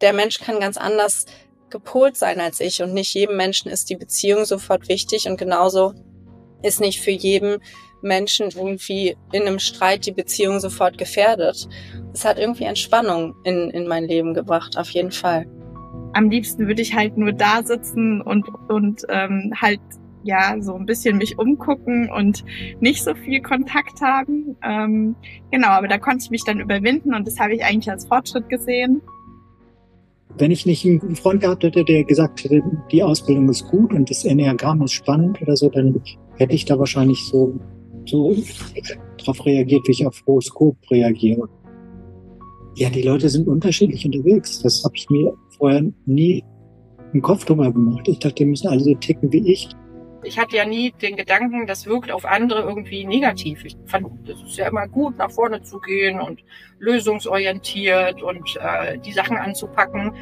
der Mensch kann ganz anders gepolt sein als ich und nicht jedem Menschen ist die Beziehung sofort wichtig und genauso ist nicht für jeden Menschen irgendwie in einem Streit die Beziehung sofort gefährdet. Es hat irgendwie Entspannung in, in mein Leben gebracht, auf jeden Fall. Am liebsten würde ich halt nur da sitzen und, und ähm, halt ja so ein bisschen mich umgucken und nicht so viel Kontakt haben. Ähm, genau, aber da konnte ich mich dann überwinden und das habe ich eigentlich als Fortschritt gesehen. Wenn ich nicht einen Freund gehabt hätte, der gesagt hätte, die Ausbildung ist gut und das Enneagramm ist spannend oder so, dann hätte ich da wahrscheinlich so, so drauf reagiert, wie ich auf Horoskop reagiere. Ja, die Leute sind unterschiedlich unterwegs. Das habe ich mir vorher nie im Kopf drüber gemacht. Ich dachte, die müssen alle so ticken wie ich. Ich hatte ja nie den Gedanken, das wirkt auf andere irgendwie negativ. Ich fand, es ist ja immer gut, nach vorne zu gehen und lösungsorientiert und äh, die Sachen anzupacken.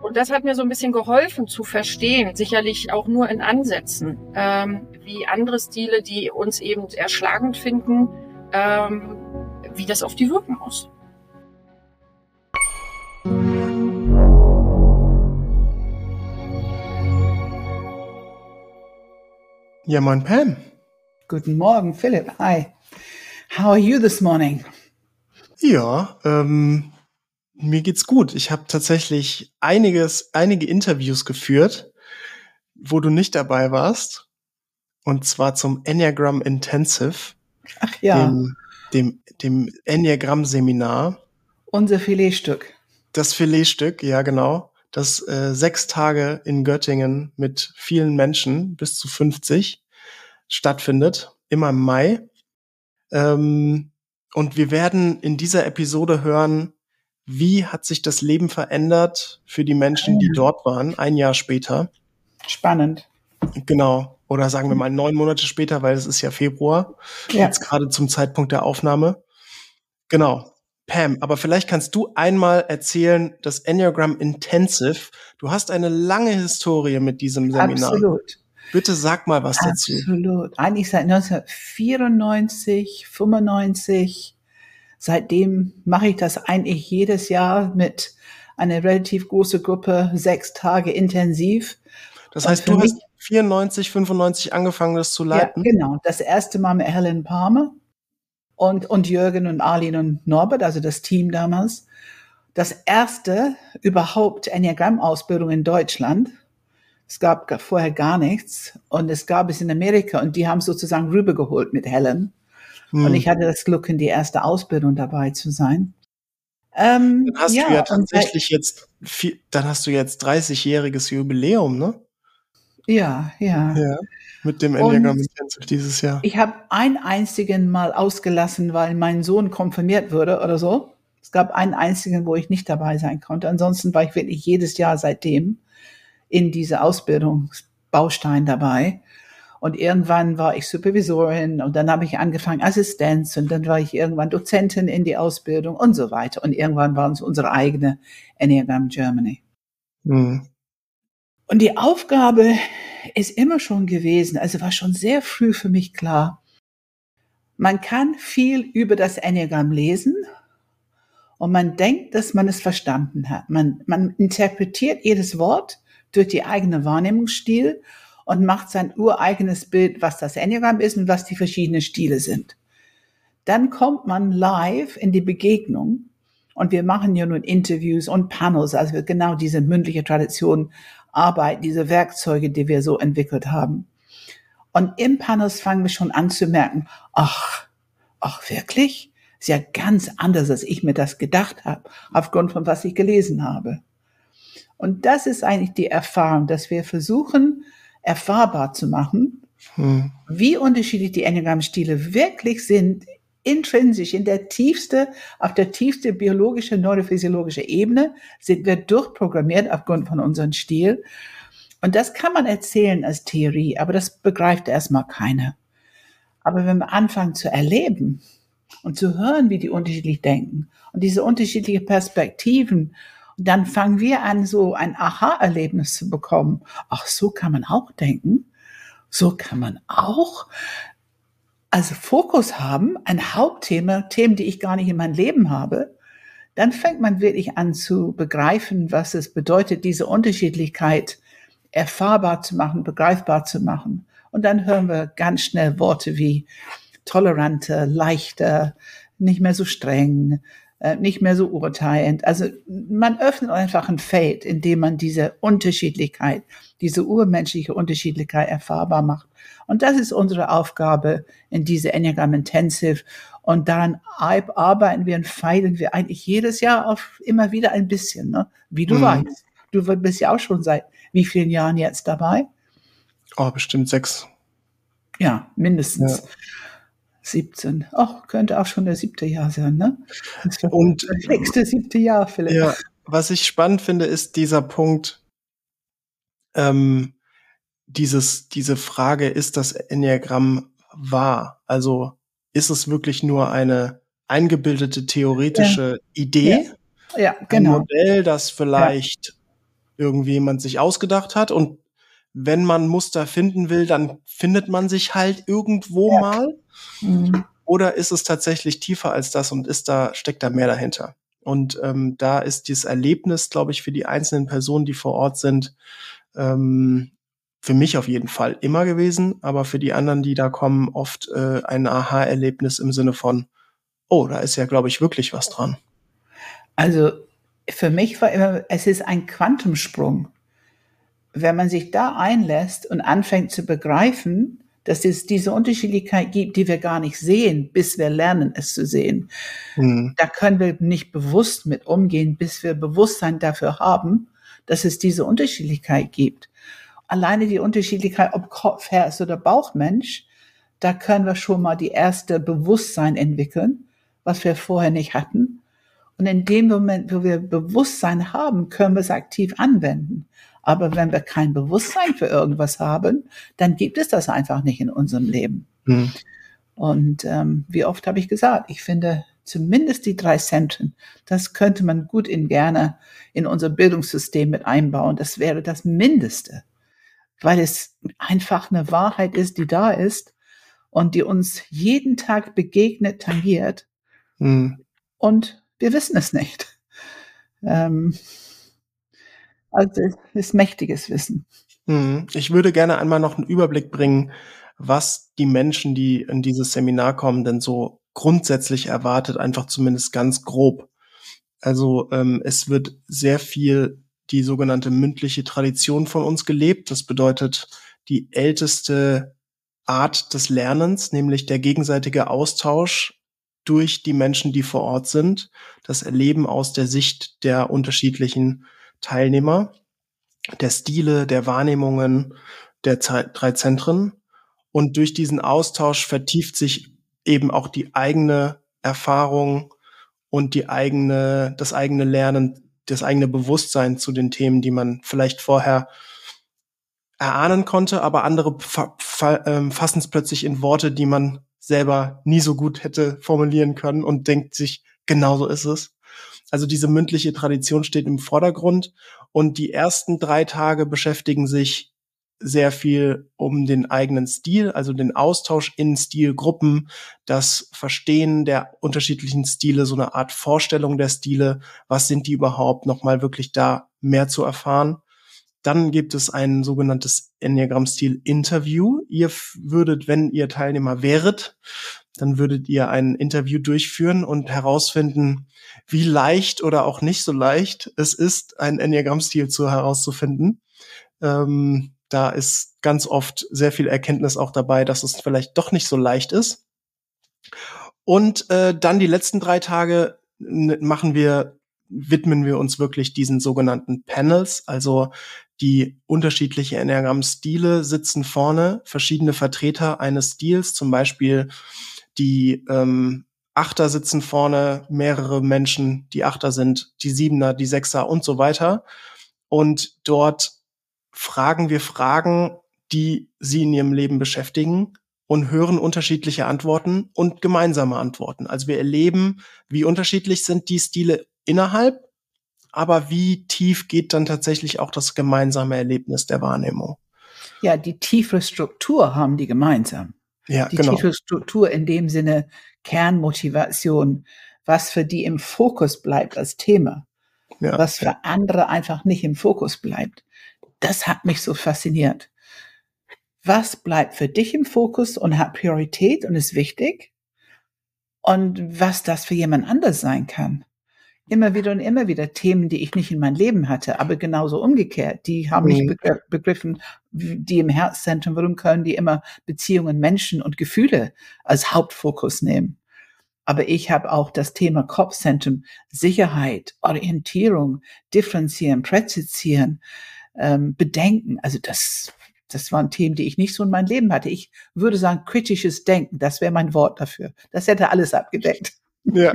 Und das hat mir so ein bisschen geholfen zu verstehen, sicherlich auch nur in Ansätzen, ähm, wie andere Stile, die uns eben erschlagend finden, ähm, wie das auf die wirken muss. Ja, moin Pam. Guten Morgen, Philipp. Hi. How are you this morning? Ja, ähm, mir geht's gut. Ich habe tatsächlich einiges, einige Interviews geführt, wo du nicht dabei warst. Und zwar zum Enneagram Intensive. Ach ja. Dem, dem, dem Enneagram-Seminar. Unser Filetstück. Das Filetstück, ja genau. Das äh, sechs Tage in Göttingen mit vielen Menschen, bis zu 50, stattfindet. Immer im Mai. Ähm, und wir werden in dieser Episode hören, wie hat sich das Leben verändert für die Menschen, die dort waren, ein Jahr später? Spannend. Genau. Oder sagen wir mal neun Monate später, weil es ist ja Februar. Ja. Jetzt gerade zum Zeitpunkt der Aufnahme. Genau. Pam, aber vielleicht kannst du einmal erzählen, das Enneagram Intensive. Du hast eine lange Historie mit diesem Seminar. Absolut. Bitte sag mal was dazu. Absolut. Eigentlich seit 1994, 95 Seitdem mache ich das eigentlich jedes Jahr mit einer relativ großen Gruppe, sechs Tage intensiv. Das heißt, du hast 94, 95 angefangen, das zu leiten? Ja, genau. Das erste Mal mit Helen Palmer und, und Jürgen und Arlene und Norbert, also das Team damals. Das erste überhaupt Enneagramm-Ausbildung in Deutschland. Es gab vorher gar nichts und es gab es in Amerika und die haben sozusagen rübergeholt mit Helen. Hm. Und ich hatte das Glück, in die erste Ausbildung dabei zu sein. Ähm, dann hast ja, du ja tatsächlich jetzt, dann hast du jetzt 30-jähriges Jubiläum, ne? Ja, ja. Ja, mit dem Enneagram Intensive dieses Jahr. Ich habe einen einzigen Mal ausgelassen, weil mein Sohn konfirmiert wurde oder so. Es gab einen einzigen, wo ich nicht dabei sein konnte. Ansonsten war ich wirklich jedes Jahr seitdem in diese Ausbildungsbaustein dabei. Und irgendwann war ich Supervisorin und dann habe ich angefangen Assistenz und dann war ich irgendwann Dozentin in die Ausbildung und so weiter. Und irgendwann waren es unsere eigene Enneagram Germany. Mhm. Und die Aufgabe ist immer schon gewesen, also war schon sehr früh für mich klar, man kann viel über das Enneagramm lesen und man denkt, dass man es verstanden hat. Man, man interpretiert jedes Wort durch die eigene Wahrnehmungsstil und macht sein ureigenes Bild, was das Enneagramm ist und was die verschiedenen Stile sind. Dann kommt man live in die Begegnung und wir machen ja nun Interviews und Panels, also genau diese mündliche Tradition arbeiten, diese Werkzeuge, die wir so entwickelt haben. Und im Panels fangen wir schon an zu merken, ach, ach wirklich? Ist ja ganz anders, als ich mir das gedacht habe, aufgrund von was ich gelesen habe. Und das ist eigentlich die Erfahrung, dass wir versuchen, erfahrbar zu machen, hm. wie unterschiedlich die Enneagramm-Stile wirklich sind, intrinsisch, in der tiefste, auf der tiefste biologische, neurophysiologische Ebene sind wir durchprogrammiert aufgrund von unserem Stil. Und das kann man erzählen als Theorie, aber das begreift erstmal keiner. Aber wenn wir anfangen zu erleben und zu hören, wie die unterschiedlich denken und diese unterschiedlichen Perspektiven dann fangen wir an, so ein Aha-Erlebnis zu bekommen. Ach, so kann man auch denken. So kann man auch also Fokus haben, ein Hauptthema, Themen, die ich gar nicht in meinem Leben habe, dann fängt man wirklich an zu begreifen, was es bedeutet, diese Unterschiedlichkeit erfahrbar zu machen, begreifbar zu machen. Und dann hören wir ganz schnell Worte wie toleranter, leichter, nicht mehr so streng, äh, nicht mehr so urteilend. Also man öffnet einfach ein Feld, in dem man diese Unterschiedlichkeit, diese urmenschliche Unterschiedlichkeit erfahrbar macht. Und das ist unsere Aufgabe in diese Enneagram Intensive. Und daran arbeiten wir und feilen wir eigentlich jedes Jahr auf immer wieder ein bisschen, ne? wie du mhm. weißt. Du bist ja auch schon seit wie vielen Jahren jetzt dabei? Oh, bestimmt sechs. Ja, mindestens. Ja. 17. Oh, könnte auch schon der siebte Jahr sein, ne? Und das nächste siebte Jahr vielleicht. Ja, was ich spannend finde, ist dieser Punkt, ähm, dieses, diese Frage, ist das Enneagramm wahr? Also ist es wirklich nur eine eingebildete theoretische ja. Idee? Ja, ja genau. Ein Modell, das vielleicht ja. irgendjemand sich ausgedacht hat und wenn man Muster finden will, dann findet man sich halt irgendwo mal. Mhm. Oder ist es tatsächlich tiefer als das und ist da, steckt da mehr dahinter? Und ähm, da ist dieses Erlebnis, glaube ich, für die einzelnen Personen, die vor Ort sind, ähm, für mich auf jeden Fall immer gewesen, aber für die anderen, die da kommen, oft äh, ein Aha-Erlebnis im Sinne von, oh, da ist ja, glaube ich, wirklich was dran. Also für mich war immer, es ist ein Quantumsprung wenn man sich da einlässt und anfängt zu begreifen, dass es diese Unterschiedlichkeit gibt, die wir gar nicht sehen, bis wir lernen, es zu sehen. Mhm. Da können wir nicht bewusst mit umgehen, bis wir Bewusstsein dafür haben, dass es diese Unterschiedlichkeit gibt. Alleine die Unterschiedlichkeit, ob Kopf, Herz oder Bauchmensch, da können wir schon mal die erste Bewusstsein entwickeln, was wir vorher nicht hatten. Und in dem Moment, wo wir Bewusstsein haben, können wir es aktiv anwenden. Aber wenn wir kein Bewusstsein für irgendwas haben, dann gibt es das einfach nicht in unserem Leben. Mhm. Und ähm, wie oft habe ich gesagt, ich finde zumindest die drei Centen, das könnte man gut in gerne in unser Bildungssystem mit einbauen. Das wäre das Mindeste, weil es einfach eine Wahrheit ist, die da ist und die uns jeden Tag begegnet, tangiert. Mhm. Und wir wissen es nicht. Ähm, also es ist mächtiges Wissen. Hm. Ich würde gerne einmal noch einen Überblick bringen, was die Menschen, die in dieses Seminar kommen, denn so grundsätzlich erwartet, einfach zumindest ganz grob. Also ähm, es wird sehr viel die sogenannte mündliche Tradition von uns gelebt. Das bedeutet die älteste Art des Lernens, nämlich der gegenseitige Austausch durch die Menschen, die vor Ort sind, das Erleben aus der Sicht der unterschiedlichen Teilnehmer, der Stile, der Wahrnehmungen der drei Zentren. Und durch diesen Austausch vertieft sich eben auch die eigene Erfahrung und die eigene, das eigene Lernen, das eigene Bewusstsein zu den Themen, die man vielleicht vorher erahnen konnte, aber andere ähm, fassen es plötzlich in Worte, die man selber nie so gut hätte formulieren können und denkt sich, genauso ist es. Also diese mündliche Tradition steht im Vordergrund und die ersten drei Tage beschäftigen sich sehr viel um den eigenen Stil, also den Austausch in Stilgruppen, das Verstehen der unterschiedlichen Stile, so eine Art Vorstellung der Stile, was sind die überhaupt, nochmal wirklich da mehr zu erfahren. Dann gibt es ein sogenanntes Enneagramm-Stil-Interview. Ihr würdet, wenn ihr Teilnehmer wäret, dann würdet ihr ein Interview durchführen und herausfinden, wie leicht oder auch nicht so leicht es ist, einen Enneagramm-Stil zu herauszufinden. Ähm, da ist ganz oft sehr viel Erkenntnis auch dabei, dass es vielleicht doch nicht so leicht ist. Und äh, dann die letzten drei Tage machen wir, widmen wir uns wirklich diesen sogenannten Panels, also die unterschiedliche Enneagramm-Stile sitzen vorne, verschiedene Vertreter eines Stils, zum Beispiel die ähm, Achter sitzen vorne, mehrere Menschen, die Achter sind, die Siebener, die Sechser und so weiter. Und dort fragen wir Fragen, die sie in ihrem Leben beschäftigen und hören unterschiedliche Antworten und gemeinsame Antworten. Also wir erleben, wie unterschiedlich sind die Stile innerhalb, aber wie tief geht dann tatsächlich auch das gemeinsame Erlebnis der Wahrnehmung. Ja, die tiefere Struktur haben die gemeinsam. Ja, die genau. tiefe Struktur in dem Sinne Kernmotivation, was für die im Fokus bleibt als Thema, Ja. was für andere einfach nicht im Fokus bleibt. Das hat mich so fasziniert. Was bleibt für dich im Fokus und hat Priorität und ist wichtig? Und was das für jemand anders sein kann. Immer wieder und immer wieder Themen, die ich nicht in mein Leben hatte, aber genauso umgekehrt. Die haben nicht Mhm. begr- begriffen, die im Herzzentrum, warum können die immer Beziehungen, Menschen und Gefühle als Hauptfokus nehmen? Aber ich habe auch das Thema Kopfzentrum, Sicherheit, Orientierung, Differenzieren, Präzisieren, ähm, Bedenken. Also das, das waren Themen, die ich nicht so in meinem Leben hatte. Ich würde sagen, kritisches Denken, das wäre mein Wort dafür. Das hätte alles abgedeckt. Ja.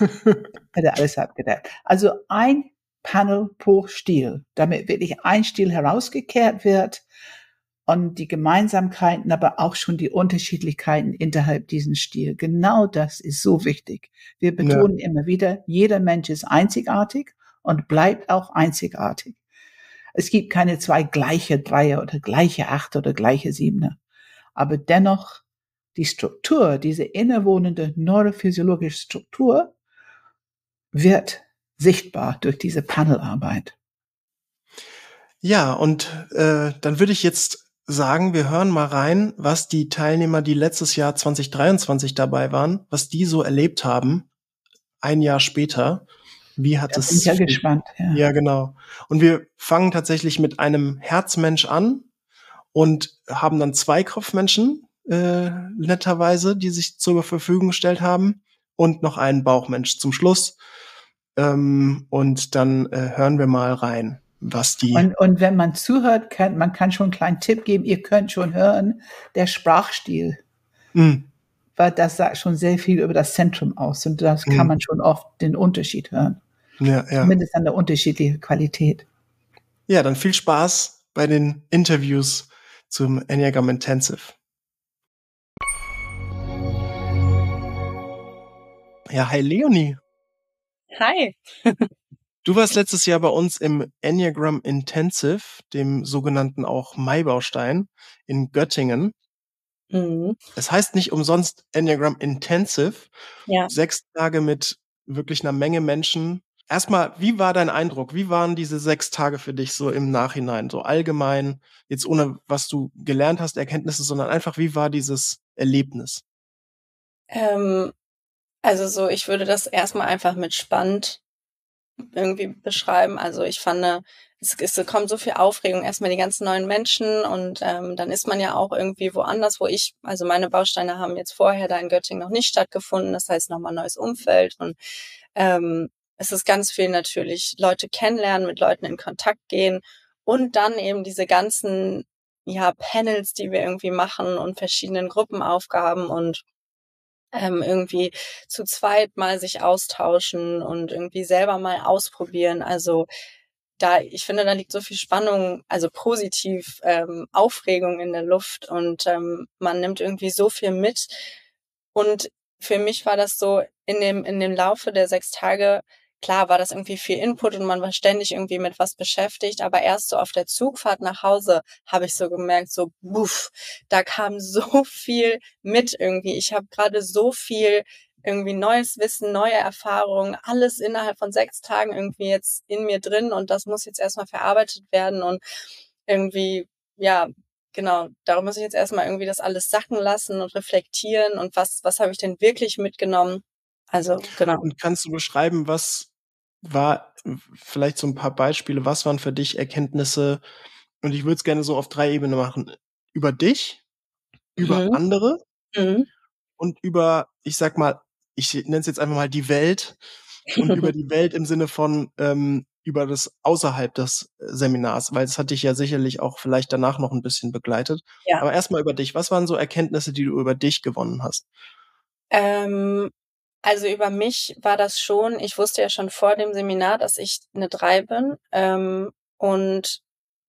Hätte alles abgedeckt. Also ein Panel pro Stil, damit wirklich ein Stil herausgekehrt wird und die Gemeinsamkeiten, aber auch schon die Unterschiedlichkeiten innerhalb diesen Stil. Genau das ist so wichtig. Wir betonen immer wieder, jeder Mensch ist einzigartig und bleibt auch einzigartig. Es gibt keine zwei gleiche Dreier oder gleiche Achter oder gleiche Siebener. Aber dennoch die Struktur, diese innewohnende neurophysiologische Struktur wird sichtbar durch diese Panelarbeit. Ja, und äh, dann würde ich jetzt sagen, wir hören mal rein, was die Teilnehmer, die letztes Jahr 2023 dabei waren, was die so erlebt haben, ein Jahr später. Wie hat Da es bin ja gespannt. Ja. Ja, genau. Und wir fangen tatsächlich mit einem Herzmensch an und haben dann zwei Kopfmenschen, äh, netterweise, die sich zur Verfügung gestellt haben und noch einen Bauchmensch zum Schluss. Ähm, und dann äh, hören wir mal rein, was die. Und, und wenn man zuhört, kann, man kann schon einen kleinen Tipp geben. Ihr könnt schon hören, der Sprachstil, Mm, weil das sagt schon sehr viel über das Zentrum aus. Und das kann Mhm. man schon oft den Unterschied hören. Ja, ja. Zumindest an der unterschiedlichen Qualität. ja, dann viel Spaß bei den Interviews zum Enneagram Intensive. Ja, hi Leonie. Hi. Du warst letztes Jahr bei uns im Enneagram Intensive, dem sogenannten auch Maibaustein in Göttingen. Mhm. Es heißt nicht umsonst Enneagram Intensive. Ja. Sechs Tage mit wirklich einer Menge Menschen. Erstmal, wie war dein Eindruck? Wie waren diese sechs Tage für dich so im Nachhinein, so allgemein, jetzt ohne was du gelernt hast, Erkenntnisse, sondern einfach, wie war dieses Erlebnis? Ähm, also so, ich würde das erstmal einfach mit spannend irgendwie beschreiben. Also ich fand, äh, es, es kommt so viel Aufregung, erstmal die ganzen neuen Menschen und ähm, dann ist man ja auch irgendwie woanders, wo ich, also meine Bausteine haben jetzt vorher da in Göttingen noch nicht stattgefunden, das heißt nochmal neues Umfeld und ähm, es ist ganz viel natürlich Leute kennenlernen, mit Leuten in Kontakt gehen und dann eben diese ganzen ja Panels, die wir irgendwie machen und verschiedenen Gruppenaufgaben und ähm, irgendwie zu zweit mal sich austauschen und irgendwie selber mal ausprobieren. Also da, ich finde, da liegt so viel Spannung, also positiv ähm, Aufregung in der Luft und ähm, man nimmt irgendwie so viel mit. Und für mich war das so in dem in dem Laufe der sechs Tage klar war das irgendwie viel Input und man war ständig irgendwie mit was beschäftigt, aber erst so auf der Zugfahrt nach Hause habe ich so gemerkt, so buff, da kam so viel mit irgendwie. Ich habe gerade so viel irgendwie neues Wissen, neue Erfahrungen, alles innerhalb von sechs Tagen irgendwie jetzt in mir drin und das muss jetzt erstmal verarbeitet werden und irgendwie, ja, genau, darum muss ich jetzt erstmal irgendwie das alles sacken lassen und reflektieren und was, was habe ich denn wirklich mitgenommen? Also, genau. Und kannst du beschreiben, was war vielleicht so ein paar Beispiele, was waren für dich Erkenntnisse? Und ich würde es gerne so auf drei Ebenen machen. Über dich, über Mhm. andere Mhm. und über, ich sag mal, ich nenne es jetzt einfach mal die Welt und über die Welt im Sinne von ähm, über das außerhalb des Seminars, weil das hat dich ja sicherlich auch vielleicht danach noch ein bisschen begleitet. Ja. Aber erstmal über dich. Was waren so Erkenntnisse, die du über dich gewonnen hast? Ähm, also über mich war das schon, ich wusste ja schon vor dem Seminar, dass ich eine Drei bin. Ähm, und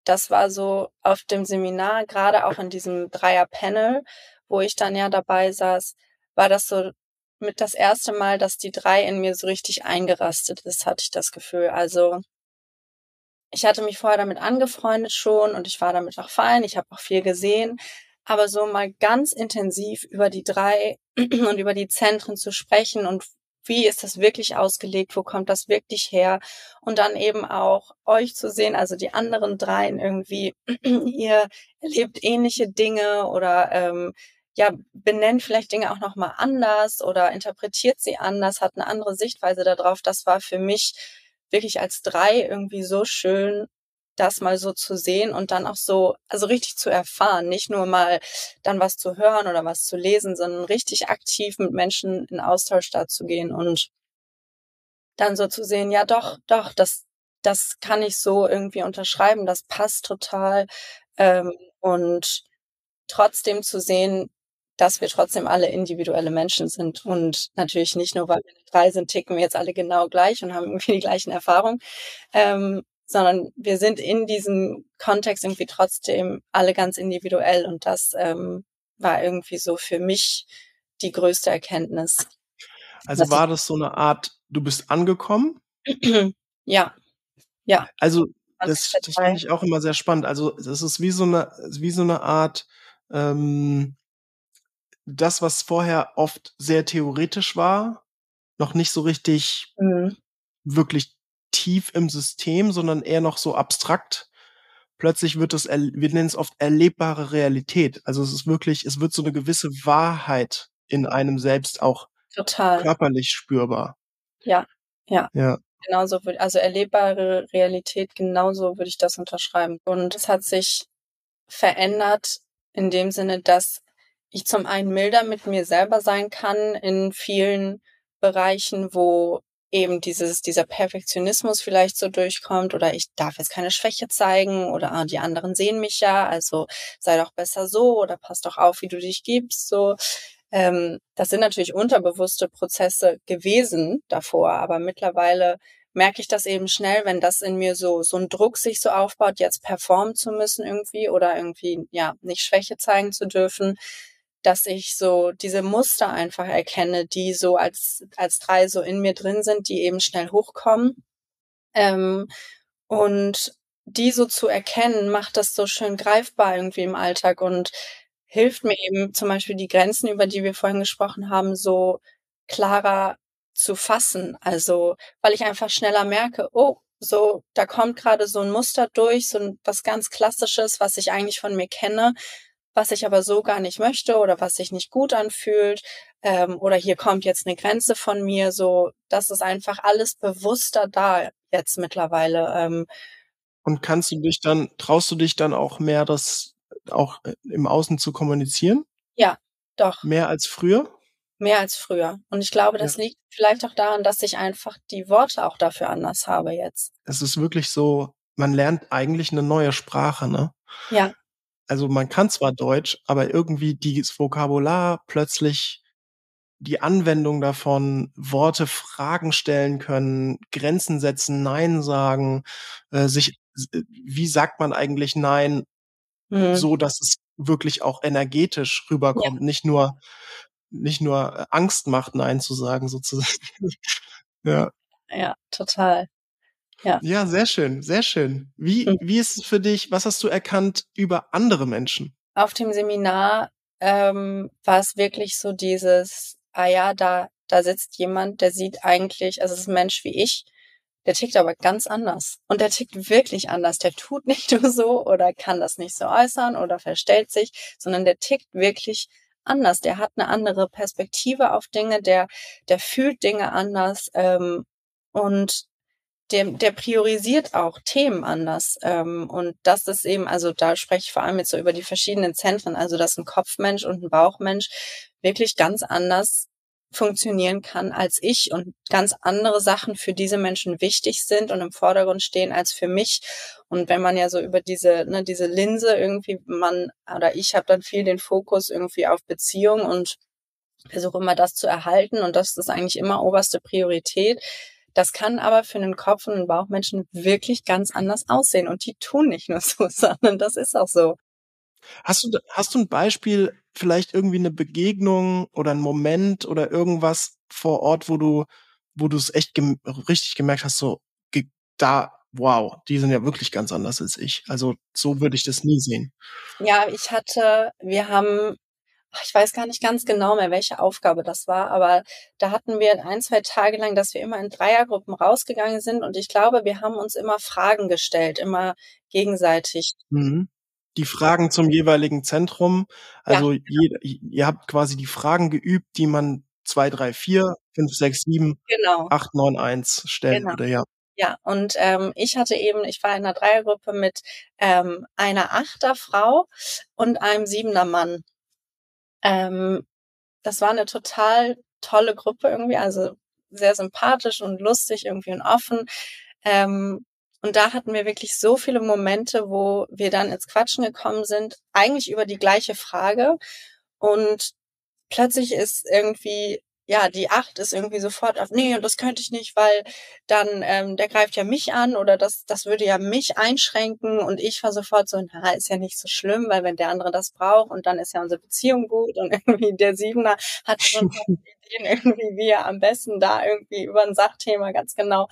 das war so auf dem Seminar, gerade auch in diesem Dreier-Panel, wo ich dann ja dabei saß, war das so mit das erste Mal, dass die Drei in mir so richtig eingerastet ist, hatte ich das Gefühl. Also ich hatte mich vorher damit angefreundet schon und ich war damit auch fein, ich habe auch viel gesehen, aber so mal ganz intensiv über die drei und über die Zentren zu sprechen und wie ist das wirklich ausgelegt, wo kommt das wirklich her und dann eben auch euch zu sehen, also die anderen dreien irgendwie, ihr erlebt ähnliche Dinge oder ähm, ja, benennt vielleicht Dinge auch nochmal anders oder interpretiert sie anders, hat eine andere Sichtweise darauf. Das war für mich wirklich als drei irgendwie so schön, das mal so zu sehen und dann auch so, also richtig zu erfahren, nicht nur mal dann was zu hören oder was zu lesen, sondern richtig aktiv mit Menschen in Austausch da zu gehen und dann so zu sehen, ja doch, doch, das, das kann ich so irgendwie unterschreiben, das passt total. Ähm, und trotzdem zu sehen, dass wir trotzdem alle individuelle Menschen sind und natürlich nicht nur, weil wir drei sind, ticken wir jetzt alle genau gleich und haben irgendwie die gleichen Erfahrungen, ähm, sondern wir sind in diesem Kontext irgendwie trotzdem alle ganz individuell und das ähm, war irgendwie so für mich die größte Erkenntnis. Also war das so eine Art, du bist angekommen? ja, ja. Also das, das finde ich auch immer sehr spannend. Also es ist wie so eine, wie so eine Art, ähm, das, was vorher oft sehr theoretisch war, noch nicht so richtig mhm. wirklich tief im System, sondern eher noch so abstrakt. Plötzlich wird es, wir nennen es oft erlebbare Realität. Also es ist wirklich, es wird so eine gewisse Wahrheit in einem selbst auch Total. körperlich spürbar. Ja, ja. Ja. Genauso würde, also erlebbare Realität, genauso würde ich das unterschreiben. Und es hat sich verändert in dem Sinne, dass ich zum einen milder mit mir selber sein kann in vielen Bereichen, wo eben dieses, dieser Perfektionismus vielleicht so durchkommt oder ich darf jetzt keine Schwäche zeigen oder ah, die anderen sehen mich ja, also sei doch besser so oder pass doch auf, wie du dich gibst, so. Ähm, das sind natürlich unterbewusste Prozesse gewesen davor, aber mittlerweile merke ich das eben schnell, wenn das in mir so, so ein Druck sich so aufbaut, jetzt performen zu müssen irgendwie oder irgendwie, ja, nicht Schwäche zeigen zu dürfen, dass ich so diese Muster einfach erkenne, die so als, als drei so in mir drin sind, die eben schnell hochkommen. Ähm, und die so zu erkennen, macht das so schön greifbar irgendwie im Alltag und hilft mir eben zum Beispiel die Grenzen, über die wir vorhin gesprochen haben, so klarer zu fassen. Also, weil ich einfach schneller merke, oh, so, da kommt gerade so ein Muster durch, so ein, was ganz Klassisches, was ich eigentlich von mir kenne was ich aber so gar nicht möchte oder was sich nicht gut anfühlt. Ähm, oder hier kommt jetzt eine Grenze von mir, so, das ist einfach alles bewusster da jetzt mittlerweile. Ähm, und kannst du dich dann, traust du dich dann auch mehr, das auch äh, im Außen zu kommunizieren? Ja, doch. Mehr als früher? Mehr als früher. Und ich glaube, das ja. liegt vielleicht auch daran, dass ich einfach die Worte auch dafür anders habe jetzt. Es ist wirklich so, man lernt eigentlich eine neue Sprache, ne? Ja also man kann zwar Deutsch, aber irgendwie dieses Vokabular plötzlich die Anwendung davon, Worte Fragen stellen können, Grenzen setzen, Nein sagen, äh, sich, äh, wie sagt man eigentlich Nein, mhm. so dass es wirklich auch energetisch rüberkommt, ja. nicht nur, nicht nur äh, Angst macht, Nein zu sagen, sozusagen. ja. Ja, total. Ja. ja, sehr schön, sehr schön. Wie, mhm. wie ist es für dich, was hast du erkannt über andere Menschen? Auf dem Seminar ähm, war es wirklich so dieses, ah ja, da, da sitzt jemand, der sieht eigentlich, also es ist ein Mensch wie ich, der tickt aber ganz anders. Und der tickt wirklich anders. Der tut nicht nur so oder kann das nicht so äußern oder verstellt sich, sondern der tickt wirklich anders. Der hat eine andere Perspektive auf Dinge, der, der fühlt Dinge anders. Ähm, und der, der priorisiert auch Themen anders. Ähm, und das ist eben, also da spreche ich vor allem jetzt so über die verschiedenen Zentren, also dass ein Kopfmensch und ein Bauchmensch wirklich ganz anders funktionieren kann als ich und ganz andere Sachen für diese Menschen wichtig sind und im Vordergrund stehen als für mich. Und wenn man ja so über diese, ne, diese Linse irgendwie, man oder ich habe dann viel den Fokus irgendwie auf Beziehung und versuche immer das zu erhalten und das ist eigentlich immer oberste Priorität das kann aber für einen Kopf- und einen Bauchmenschen wirklich ganz anders aussehen. Und die tun nicht nur so, sondern das ist auch so. Hast du, hast du ein Beispiel, vielleicht irgendwie eine Begegnung oder ein Moment oder irgendwas vor Ort, wo du, wo du es echt gem richtig gemerkt hast, so, da, wow, die sind ja wirklich ganz anders als ich. Also so würde ich das nie sehen. Ja, ich hatte, wir haben ich weiß gar nicht ganz genau mehr, welche Aufgabe das war, aber da hatten wir ein, zwei Tage lang, dass wir immer in Dreiergruppen rausgegangen sind und ich glaube, wir haben uns immer Fragen gestellt, immer gegenseitig. Mhm. Die Fragen zum jeweiligen Zentrum, also ja. ihr, ihr habt quasi die Fragen geübt, die man 2, 3, 4, 5, 6, 7, genau. 8, 9, 1 stellen genau. würde, ja. Ja, und ähm, ich hatte eben, ich war in einer Dreiergruppe mit ähm, einer Achterfrau und einem Siebener Mann. Ähm, das war eine total tolle Gruppe irgendwie, also sehr sympathisch und lustig irgendwie und offen. Ähm, und da hatten wir wirklich so viele Momente, wo wir dann ins Quatschen gekommen sind, eigentlich über die gleiche Frage. Und plötzlich ist irgendwie ja, die acht ist irgendwie sofort auf, nee, und das könnte ich nicht, weil dann, ähm, der greift ja mich an oder das, das würde ja mich einschränken und ich war sofort so, na, ist ja nicht so schlimm, weil wenn der andere das braucht und dann ist ja unsere Beziehung gut und irgendwie der Siebener hat schon Ideen irgendwie, wie er am besten da irgendwie über ein Sachthema ganz genau,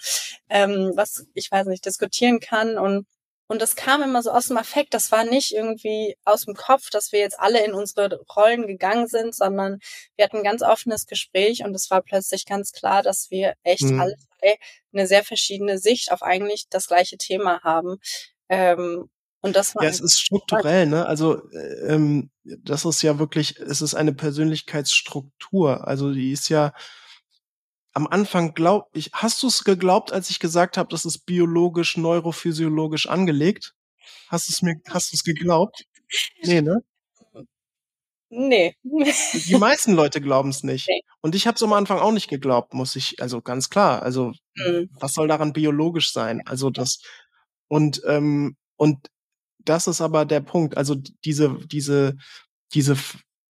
ähm, was, ich weiß nicht, diskutieren kann und und das kam immer so aus dem Affekt. Das war nicht irgendwie aus dem Kopf, dass wir jetzt alle in unsere Rollen gegangen sind, sondern wir hatten ein ganz offenes Gespräch und es war plötzlich ganz klar, dass wir echt mhm. alle drei eine sehr verschiedene Sicht auf eigentlich das gleiche Thema haben. Ähm, und das war ja, es ist strukturell, ne? Also äh, ähm, das ist ja wirklich, es ist eine Persönlichkeitsstruktur. Also die ist ja am Anfang glaub ich, hast du es geglaubt, als ich gesagt habe, das ist biologisch, neurophysiologisch angelegt? Hast du es mir, hast du es geglaubt? Nee, ne? Nee. Die meisten Leute glauben es nicht. Nee. Und ich habe es am Anfang auch nicht geglaubt, muss ich, also ganz klar. Also, mhm. was soll daran biologisch sein? Also das und ähm, und das ist aber der Punkt. Also diese diese diese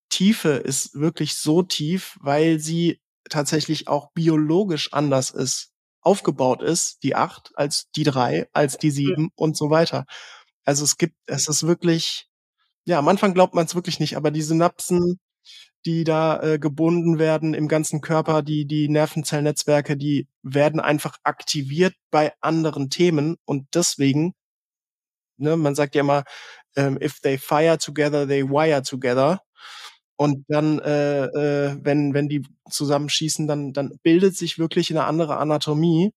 Tiefe ist wirklich so tief, weil sie tatsächlich auch biologisch anders ist, aufgebaut ist, die acht, als die drei, als die sieben und so weiter. Also es gibt, es ist wirklich, ja, am Anfang glaubt man es wirklich nicht, aber die Synapsen, die da äh, gebunden werden im ganzen Körper, die, die Nervenzellnetzwerke, die werden einfach aktiviert bei anderen Themen und deswegen, ne, man sagt ja immer, ähm, if they fire together, they wire together. Und dann, äh, äh, wenn, wenn die zusammenschießen, dann, dann bildet sich wirklich eine andere Anatomie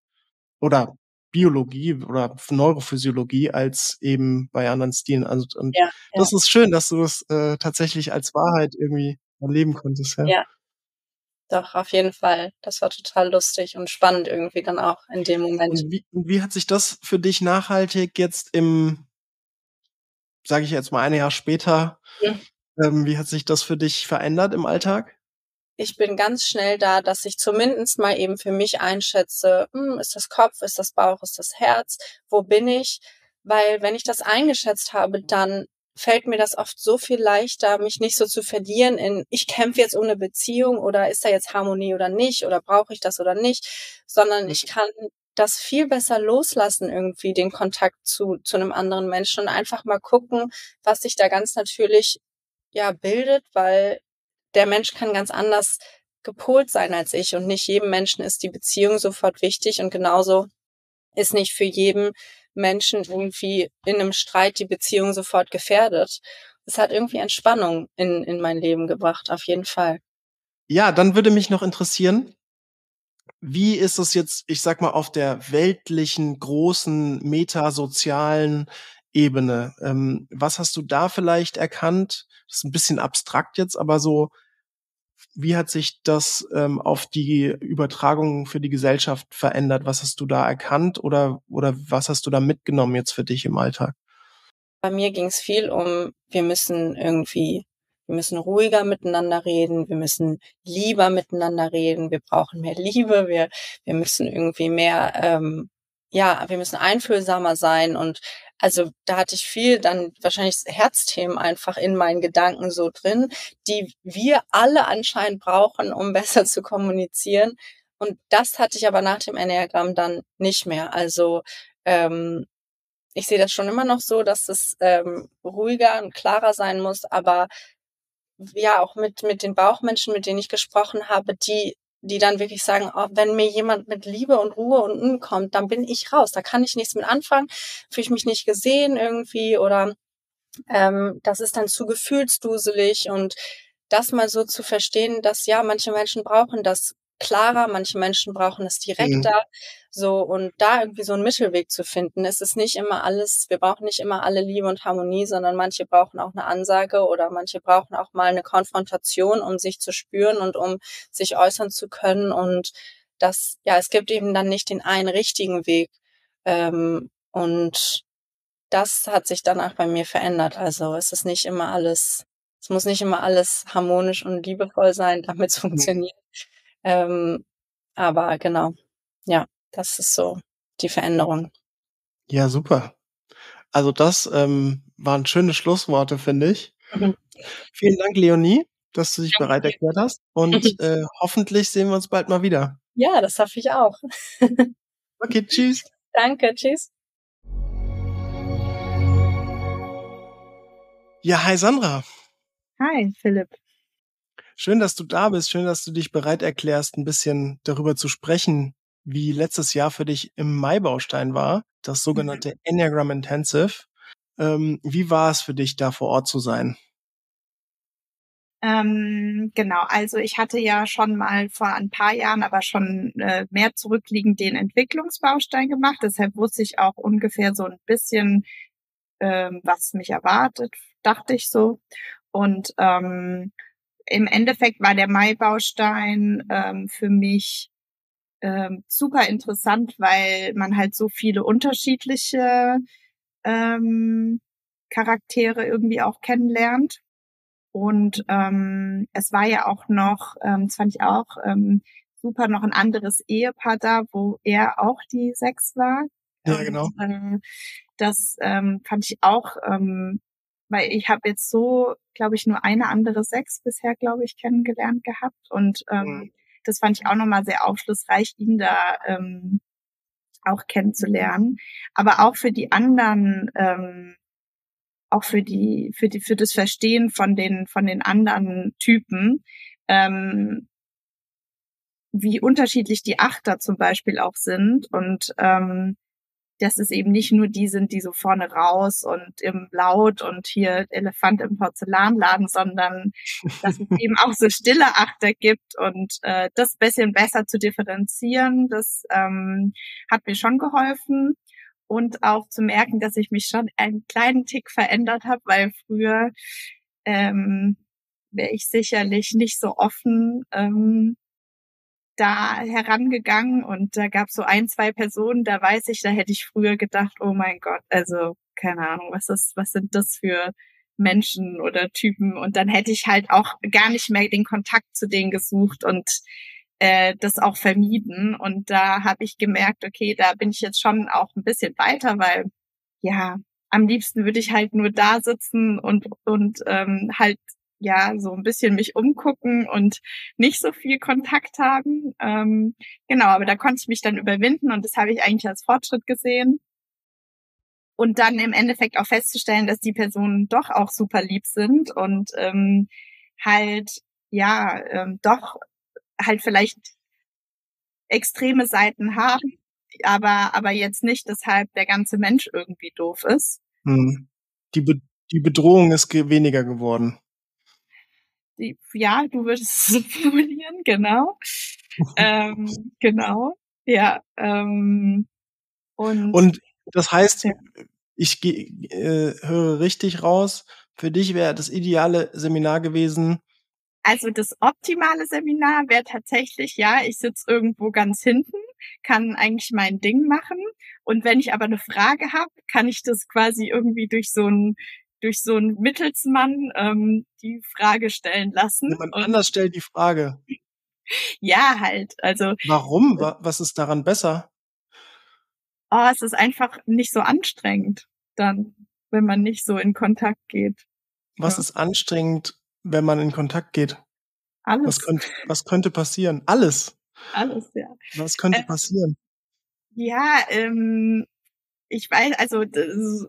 oder Biologie oder Neurophysiologie als eben bei anderen Stilen. Also, und ja, ja. das ist schön, dass du es äh, tatsächlich als Wahrheit irgendwie erleben konntest. Ja. ja. Doch, auf jeden Fall. Das war total lustig und spannend irgendwie dann auch in dem Moment. Und wie, wie hat sich das für dich nachhaltig jetzt im, sage ich jetzt mal, ein Jahr später, ja. Ähm, wie hat sich das für dich verändert im Alltag? Ich bin ganz schnell da, dass ich zumindest mal eben für mich einschätze, hm, ist das Kopf, ist das Bauch, ist das Herz, wo bin ich? Weil wenn ich das eingeschätzt habe, dann fällt mir das oft so viel leichter, mich nicht so zu verlieren in, ich kämpfe jetzt ohne Beziehung oder ist da jetzt Harmonie oder nicht oder brauche ich das oder nicht, sondern ich kann das viel besser loslassen irgendwie, den Kontakt zu, zu einem anderen Menschen und einfach mal gucken, was sich da ganz natürlich ja bildet, weil der Mensch kann ganz anders gepolt sein als ich und nicht jedem Menschen ist die Beziehung sofort wichtig und genauso ist nicht für jeden Menschen irgendwie in einem Streit die Beziehung sofort gefährdet. Es hat irgendwie Entspannung in, in mein Leben gebracht, auf jeden Fall. Ja, dann würde mich noch interessieren, wie ist es jetzt, ich sag mal, auf der weltlichen, großen, metasozialen Ebene? Ähm, was hast du da vielleicht erkannt? Das ist ein bisschen abstrakt jetzt, aber so, wie hat sich das ähm, auf die Übertragung für die Gesellschaft verändert? Was hast du da erkannt oder, oder was hast du da mitgenommen jetzt für dich im Alltag? Bei mir ging es viel um, wir müssen irgendwie, wir müssen ruhiger miteinander reden, wir müssen lieber miteinander reden, wir brauchen mehr Liebe, wir, wir müssen irgendwie mehr, ähm, ja, wir müssen einfühlsamer sein und also da hatte ich viel dann wahrscheinlich Herzthemen einfach in meinen Gedanken so drin, die wir alle anscheinend brauchen, um besser zu kommunizieren. Und das hatte ich aber nach dem Enneagramm dann nicht mehr. Also ähm, ich sehe das schon immer noch so, dass es ähm, ruhiger und klarer sein muss, aber ja, auch mit, mit den Bauchmenschen, mit denen ich gesprochen habe, die die dann wirklich sagen, oh, wenn mir jemand mit Liebe und Ruhe und N kommt, dann bin ich raus. Da kann ich nichts mit anfangen, fühle ich mich nicht gesehen irgendwie oder ähm, das ist dann zu gefühlsduselig und das mal so zu verstehen, dass ja, manche Menschen brauchen das klarer, manche Menschen brauchen es direkter, mhm. So und da irgendwie so einen Mittelweg zu finden. Es ist nicht immer alles, wir brauchen nicht immer alle Liebe und Harmonie, sondern manche brauchen auch eine Ansage oder manche brauchen auch mal eine Konfrontation, um sich zu spüren und um sich äußern zu können und das, ja, es gibt eben dann nicht den einen richtigen Weg ähm, und das hat sich dann auch bei mir verändert. Also es ist nicht immer alles, es muss nicht immer alles harmonisch und liebevoll sein, damit es funktioniert. Ähm, aber genau, ja, das ist so die Veränderung. Ja, super. Also das ähm, waren schöne Schlussworte, finde ich. Mhm. Vielen Dank, Leonie, dass du dich ja. bereit erklärt hast. Und äh, hoffentlich sehen wir uns bald mal wieder. Ja, das hoffe ich auch. okay, tschüss. Danke, tschüss. Ja, hi Sandra. Hi, Philipp. Schön, dass du da bist. Schön, dass du dich bereit erklärst, ein bisschen darüber zu sprechen, wie letztes Jahr für dich im Mai-Baustein war, das mhm. sogenannte Enneagram Intensive. Ähm, wie war es für dich, da vor Ort zu sein? Ähm, genau, also ich hatte ja schon mal vor ein paar Jahren, aber schon äh, mehr zurückliegend den Entwicklungsbaustein gemacht. Deshalb wusste ich auch ungefähr so ein bisschen, ähm, was mich erwartet, dachte ich so. Und ähm, im Endeffekt war der Mai-Baustein ähm, für mich ähm, super interessant, weil man halt so viele unterschiedliche ähm, Charaktere irgendwie auch kennenlernt. Und ähm, es war ja auch noch, ähm, das fand ich auch ähm, super, noch ein anderes Ehepaar da, wo er auch die Sechs war. Ja, genau. Und, äh, das ähm, fand ich auch ähm, weil ich habe jetzt so, glaube ich, nur eine andere Sex bisher, glaube ich, kennengelernt gehabt. Und ähm, mhm. Das fand ich auch nochmal sehr aufschlussreich, ihn da ähm, auch kennenzulernen. Aber auch für die anderen, ähm, auch für die, für die, für das Verstehen von den, von den anderen Typen, ähm, wie unterschiedlich die Achter zum Beispiel auch sind und ähm, dass es eben nicht nur die sind, die so vorne raus und im Laut und hier Elefant im Porzellanladen, sondern dass es eben auch so stille Achter gibt und äh, das bisschen besser zu differenzieren, das ähm, hat mir schon geholfen. Und auch zu merken, dass ich mich schon einen kleinen Tick verändert habe, weil früher ähm, wäre ich sicherlich nicht so offen ähm, da herangegangen und da gab es so ein, zwei Personen, da weiß ich, da hätte ich früher gedacht, oh mein Gott, also keine Ahnung, was ist, was sind das für Menschen oder Typen? Und dann hätte ich halt auch gar nicht mehr den Kontakt zu denen gesucht und äh, das auch vermieden. Und da habe ich gemerkt, okay, da bin ich jetzt schon auch ein bisschen weiter, weil ja, am liebsten würde ich halt nur da sitzen und und ähm, halt ja so ein bisschen mich umgucken und nicht so viel Kontakt haben. Ähm, genau, aber da konnte ich mich dann überwinden und das habe ich eigentlich als Fortschritt gesehen. Und dann im Endeffekt auch festzustellen, dass die Personen doch auch super lieb sind und ähm, halt ja ähm, doch halt vielleicht extreme Seiten haben, aber aber jetzt nicht, deshalb der ganze Mensch irgendwie doof ist. Hm. Die, Be die Bedrohung ist ge weniger geworden ja, du würdest es so formulieren, genau. ähm, genau, ja. Ähm, und, und das heißt, ja. ich äh, höre richtig raus, für dich wäre das ideale Seminar gewesen. Also das optimale Seminar wäre tatsächlich, ja, ich sitze irgendwo ganz hinten, kann eigentlich mein Ding machen. Und wenn ich aber eine Frage habe, kann ich das quasi irgendwie durch so ein durch so einen Mittelsmann ähm, die Frage stellen lassen. Jemand anders stellt die Frage. Ja, halt. Also. Warum? Was ist daran besser? Oh, es ist einfach nicht so anstrengend dann, wenn man nicht so in Kontakt geht. Was ja. ist anstrengend, wenn man in Kontakt geht? Alles. Was könnte, was könnte passieren? Alles. Alles, ja. Was könnte äh, passieren? Ja, ähm, ich weiß, also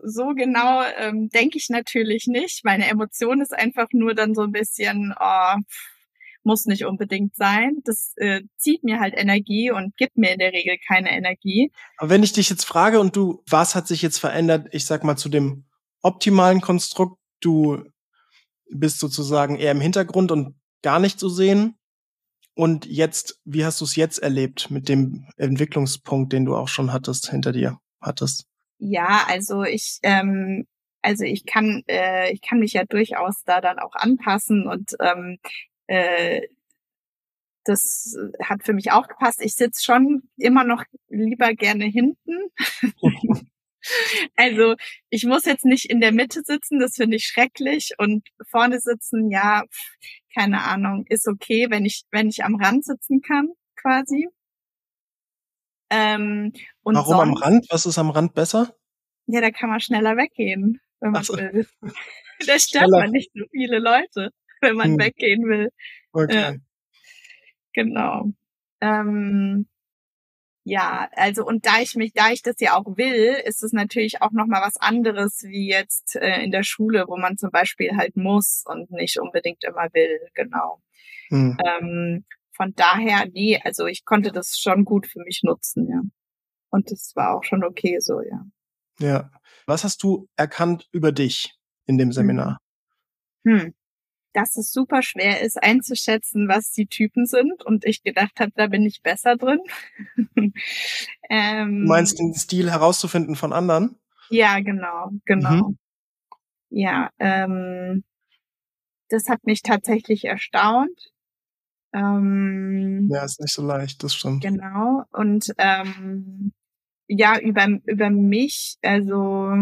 so genau ähm, denke ich natürlich nicht. Meine Emotion ist einfach nur dann so ein bisschen, oh, muss nicht unbedingt sein. Das äh, zieht mir halt Energie und gibt mir in der Regel keine Energie. Aber wenn ich dich jetzt frage und du, was hat sich jetzt verändert, ich sag mal zu dem optimalen Konstrukt, du bist sozusagen eher im Hintergrund und gar nicht zu sehen. Und jetzt, wie hast du es jetzt erlebt mit dem Entwicklungspunkt, den du auch schon hattest, hinter dir hattest? Ja, also ich, ähm, also ich kann, äh, ich kann mich ja durchaus da dann auch anpassen und ähm, äh, das hat für mich auch gepasst. Ich sitze schon immer noch lieber gerne hinten. also ich muss jetzt nicht in der Mitte sitzen, das finde ich schrecklich. Und vorne sitzen, ja, keine Ahnung, ist okay, wenn ich, wenn ich am Rand sitzen kann, quasi. Ähm, und Warum sonst, am Rand? Was ist am Rand besser? Ja, da kann man schneller weggehen, wenn man so. will. da stört man nicht so viele Leute, wenn man hm. weggehen will. Okay. Ja. Genau. Ähm, ja, also und da ich mich, da ich das ja auch will, ist es natürlich auch noch mal was anderes wie jetzt äh, in der Schule, wo man zum Beispiel halt muss und nicht unbedingt immer will. Genau. Hm. Ähm, von daher, nee, also ich konnte das schon gut für mich nutzen, ja. Und das war auch schon okay so, ja. Ja. Was hast du erkannt über dich in dem hm. Seminar? Hm dass es super schwer ist einzuschätzen, was die Typen sind und ich gedacht habe, da bin ich besser drin. ähm, du meinst den Stil herauszufinden von anderen? Ja, genau, genau. Mhm. Ja, ähm, das hat mich tatsächlich erstaunt. Ähm, ja, ist nicht so leicht, das stimmt. Genau. Und ähm, ja, über, über mich, also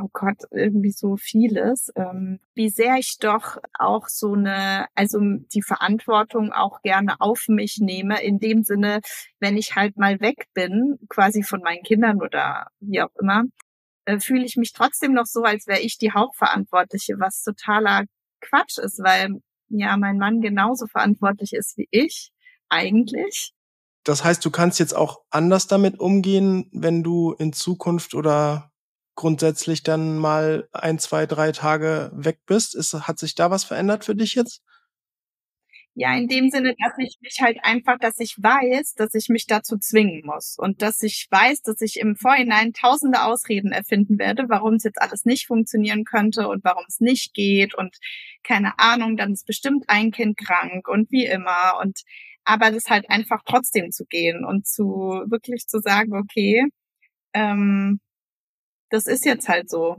oh Gott, irgendwie so vieles, ähm, wie sehr ich doch auch so eine, also die Verantwortung auch gerne auf mich nehme, in dem Sinne, wenn ich halt mal weg bin, quasi von meinen Kindern oder wie auch immer, äh, fühle ich mich trotzdem noch so, als wäre ich die Hauptverantwortliche, was totaler Quatsch ist, weil ja mein Mann genauso verantwortlich ist wie ich, eigentlich. Das heißt, du kannst jetzt auch anders damit umgehen, wenn du in Zukunft oder grundsätzlich dann mal ein, zwei, drei Tage weg bist. Ist, hat sich da was verändert für dich jetzt? Ja, in dem Sinne, dass ich mich halt einfach, dass ich weiß, dass ich mich dazu zwingen muss und dass ich weiß, dass ich im Vorhinein tausende Ausreden erfinden werde, warum es jetzt alles nicht funktionieren könnte und warum es nicht geht und keine Ahnung, dann ist bestimmt ein Kind krank und wie immer und aber das halt einfach trotzdem zu gehen und zu wirklich zu sagen, okay, ähm, das ist jetzt halt so.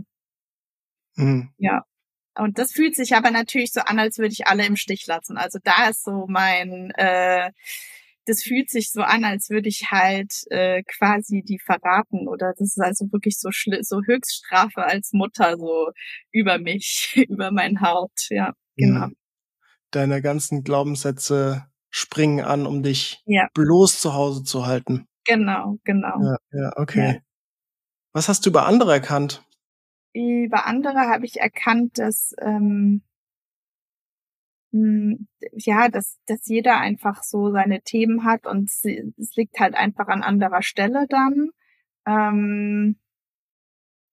Mhm. Ja. Und das fühlt sich aber natürlich so an, als würde ich alle im Stich lassen. Also da ist so mein, äh, das fühlt sich so an, als würde ich halt äh, quasi die verraten oder das ist also wirklich so so Höchststrafe als Mutter so über mich, über mein Haupt. Ja, genau. Mhm. Deine ganzen Glaubenssätze springen an, um dich ja. bloß zu Hause zu halten. Genau, genau. Ja, ja okay. Ja. Was hast du über andere erkannt? Über andere habe ich erkannt, dass ähm, hm, ja, dass, dass jeder einfach so seine Themen hat und es liegt halt einfach an anderer Stelle dann. Ähm,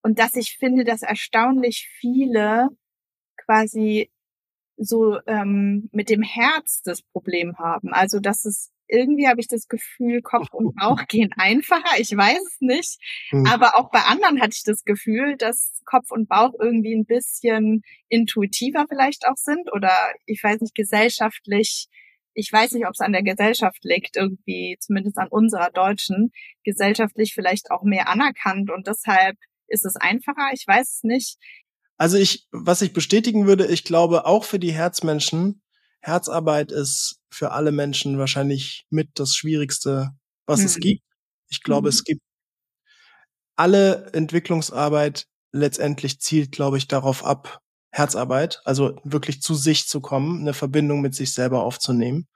und dass ich finde, dass erstaunlich viele quasi so ähm, mit dem Herz das Problem haben. Also dass es irgendwie habe ich das Gefühl, Kopf und Bauch gehen einfacher. Ich weiß es nicht. Mhm. Aber auch bei anderen hatte ich das Gefühl, dass Kopf und Bauch irgendwie ein bisschen intuitiver vielleicht auch sind oder ich weiß nicht, gesellschaftlich. Ich weiß nicht, ob es an der Gesellschaft liegt, irgendwie, zumindest an unserer deutschen, gesellschaftlich vielleicht auch mehr anerkannt und deshalb ist es einfacher. Ich weiß es nicht. Also ich, was ich bestätigen würde, ich glaube auch für die Herzmenschen, Herzarbeit ist für alle Menschen wahrscheinlich mit das Schwierigste, was mhm. es gibt. Ich glaube, mhm. es gibt alle Entwicklungsarbeit letztendlich zielt, glaube ich, darauf ab, Herzarbeit, also wirklich zu sich zu kommen, eine Verbindung mit sich selber aufzunehmen.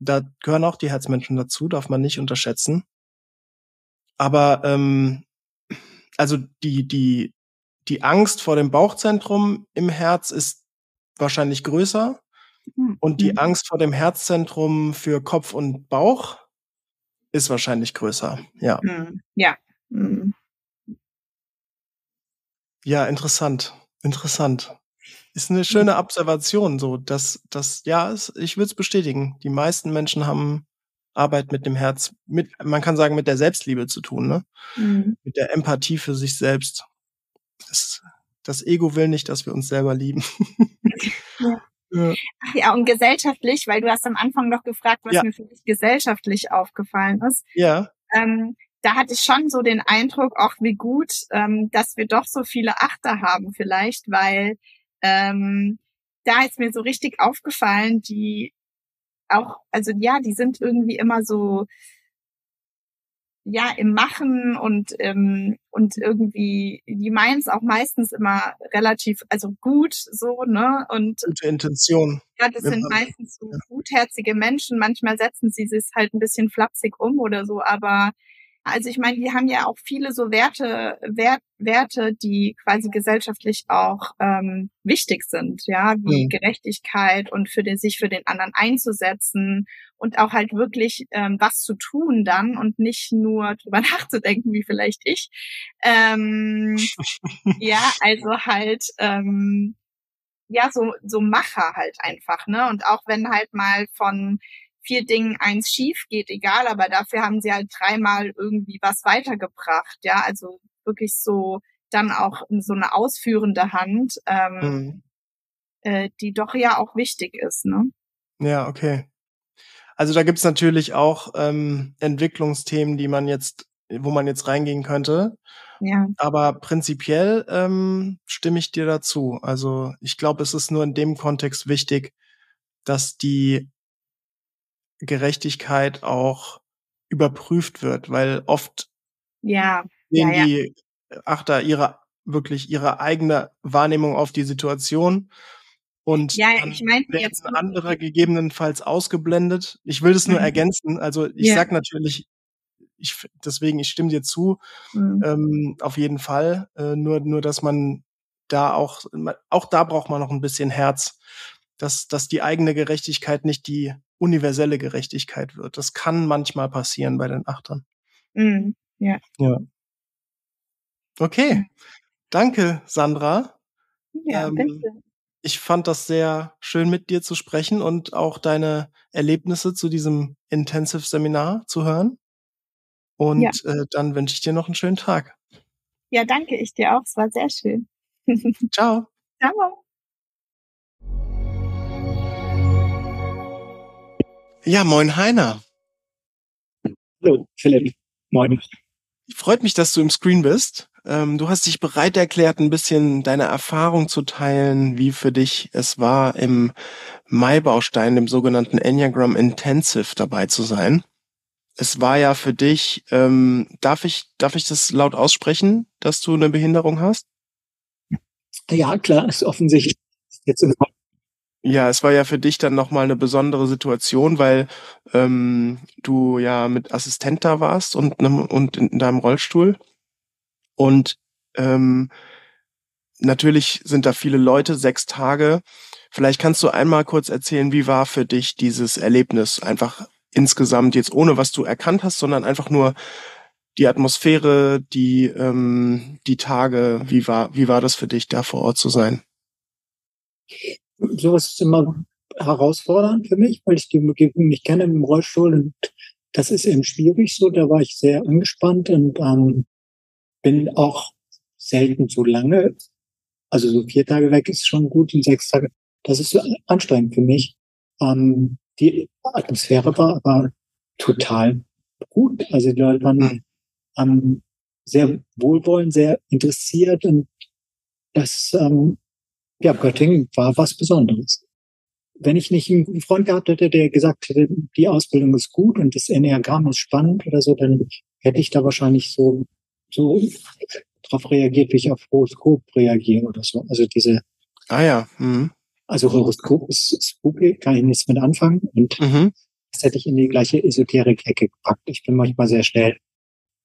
Da gehören auch die Herzmenschen dazu, darf man nicht unterschätzen. Aber ähm, also die die die Angst vor dem Bauchzentrum im Herz ist wahrscheinlich größer und die mhm. Angst vor dem Herzzentrum für Kopf und Bauch ist wahrscheinlich größer. Ja. Hm, ja. Mhm. Ja, interessant. Interessant. Ist eine schöne Observation, so dass das ja, ich würde es bestätigen. Die meisten Menschen haben Arbeit mit dem Herz, mit man kann sagen mit der Selbstliebe zu tun, ne? Mhm. Mit der Empathie für sich selbst. Das, das Ego will nicht, dass wir uns selber lieben. Ja. Ja. ja, und gesellschaftlich, weil du hast am Anfang noch gefragt, was ja. mir für dich gesellschaftlich aufgefallen ist. Ja. Ähm, da hatte ich schon so den Eindruck, auch wie gut, ähm, dass wir doch so viele Achter haben vielleicht, weil ähm, da ist mir so richtig aufgefallen, die auch, also ja, die sind irgendwie immer so, ja, im Machen und, ähm, und irgendwie, die meinen es auch meistens immer relativ, also gut, so, ne, und. Gute Intention. Ja, das sind meistens so gutherzige Menschen. Manchmal setzen sie es halt ein bisschen flapsig um oder so, aber also ich meine, die haben ja auch viele so Werte, Wert, Werte, die quasi gesellschaftlich auch ähm, wichtig sind, ja, wie mhm. Gerechtigkeit und für den, sich für den anderen einzusetzen und auch halt wirklich ähm, was zu tun dann und nicht nur drüber nachzudenken, wie vielleicht ich. Ähm, ja, also halt ähm, ja so so Macher halt einfach, ne? Und auch wenn halt mal von vier Dingen eins schief geht, egal, aber dafür haben sie halt dreimal irgendwie was weitergebracht, ja, also wirklich so dann auch so eine ausführende Hand, ähm, mhm. äh, die doch ja auch wichtig ist, ne? Ja, okay. Also da gibt's natürlich auch ähm, Entwicklungsthemen, die man jetzt, wo man jetzt reingehen könnte. Ja. Aber prinzipiell ähm, stimme ich dir dazu. Also ich glaube, es ist nur in dem Kontext wichtig, dass die Gerechtigkeit auch überprüft wird, weil oft ja, sehen ja, ja. die Achter ihre wirklich ihre eigene Wahrnehmung auf die Situation und ja, ich meinte jetzt andere gegebenenfalls ausgeblendet. Ich will das nur mhm. ergänzen. Also ich ja. sag natürlich, ich deswegen ich stimme dir zu, mhm. ähm, auf jeden Fall. Äh, nur nur, dass man da auch auch da braucht man noch ein bisschen Herz, dass dass die eigene Gerechtigkeit nicht die universelle Gerechtigkeit wird. Das kann manchmal passieren bei den Achtern. Mm, ja. Ja. Okay. Danke, Sandra. Ja, ähm, bitte. Ich fand das sehr schön, mit dir zu sprechen und auch deine Erlebnisse zu diesem Intensive-Seminar zu hören. Und ja. äh, dann wünsche ich dir noch einen schönen Tag. Ja, danke ich dir auch. Es war sehr schön. Ciao. Ciao. Ja, moin Heiner. Hallo, Philipp. Moin. Freut mich, dass du im Screen bist. Ähm, du hast dich bereit erklärt, ein bisschen deine Erfahrung zu teilen, wie für dich es war, im Mai-Baustein, dem sogenannten Enneagram Intensive dabei zu sein. Es war ja für dich, ähm, darf ich, darf ich das laut aussprechen, dass du eine Behinderung hast? Ja, klar, ist offensichtlich. Jetzt im ja, es war ja für dich dann nochmal eine besondere Situation, weil ähm, du ja mit Assistent da warst und, und in deinem Rollstuhl. Und ähm, natürlich sind da viele Leute, sechs Tage. Vielleicht kannst du einmal kurz erzählen, wie war für dich dieses Erlebnis? Einfach insgesamt jetzt ohne was du erkannt hast, sondern einfach nur die Atmosphäre, die, ähm, die Tage. Wie war, wie war das für dich, da vor Ort zu sein? sowas ist immer herausfordernd für mich, weil ich die Umgebung nicht kenne im Rollstuhl und das ist eben schwierig so. Da war ich sehr angespannt und ähm, bin auch selten so lange. Also so vier Tage weg ist schon gut und sechs Tage. Das ist so anstrengend für mich. Ähm, die Atmosphäre war aber total gut. Also die Leute waren ähm, sehr wohlwollend, sehr interessiert und das ähm, ja, Göttingen war was Besonderes. Wenn ich nicht einen Freund gehabt hätte, der gesagt hätte, die Ausbildung ist gut und das Enneagramm ist spannend oder so, dann hätte ich da wahrscheinlich so, so drauf reagiert, wie ich auf Horoskop reagiere oder so. Also diese. Ah ja. Mhm. Also Horoskop ist spooky, kann ich nichts mit anfangen und mhm. das hätte ich in die gleiche Esoterik-Ecke gepackt. Ich bin manchmal sehr schnell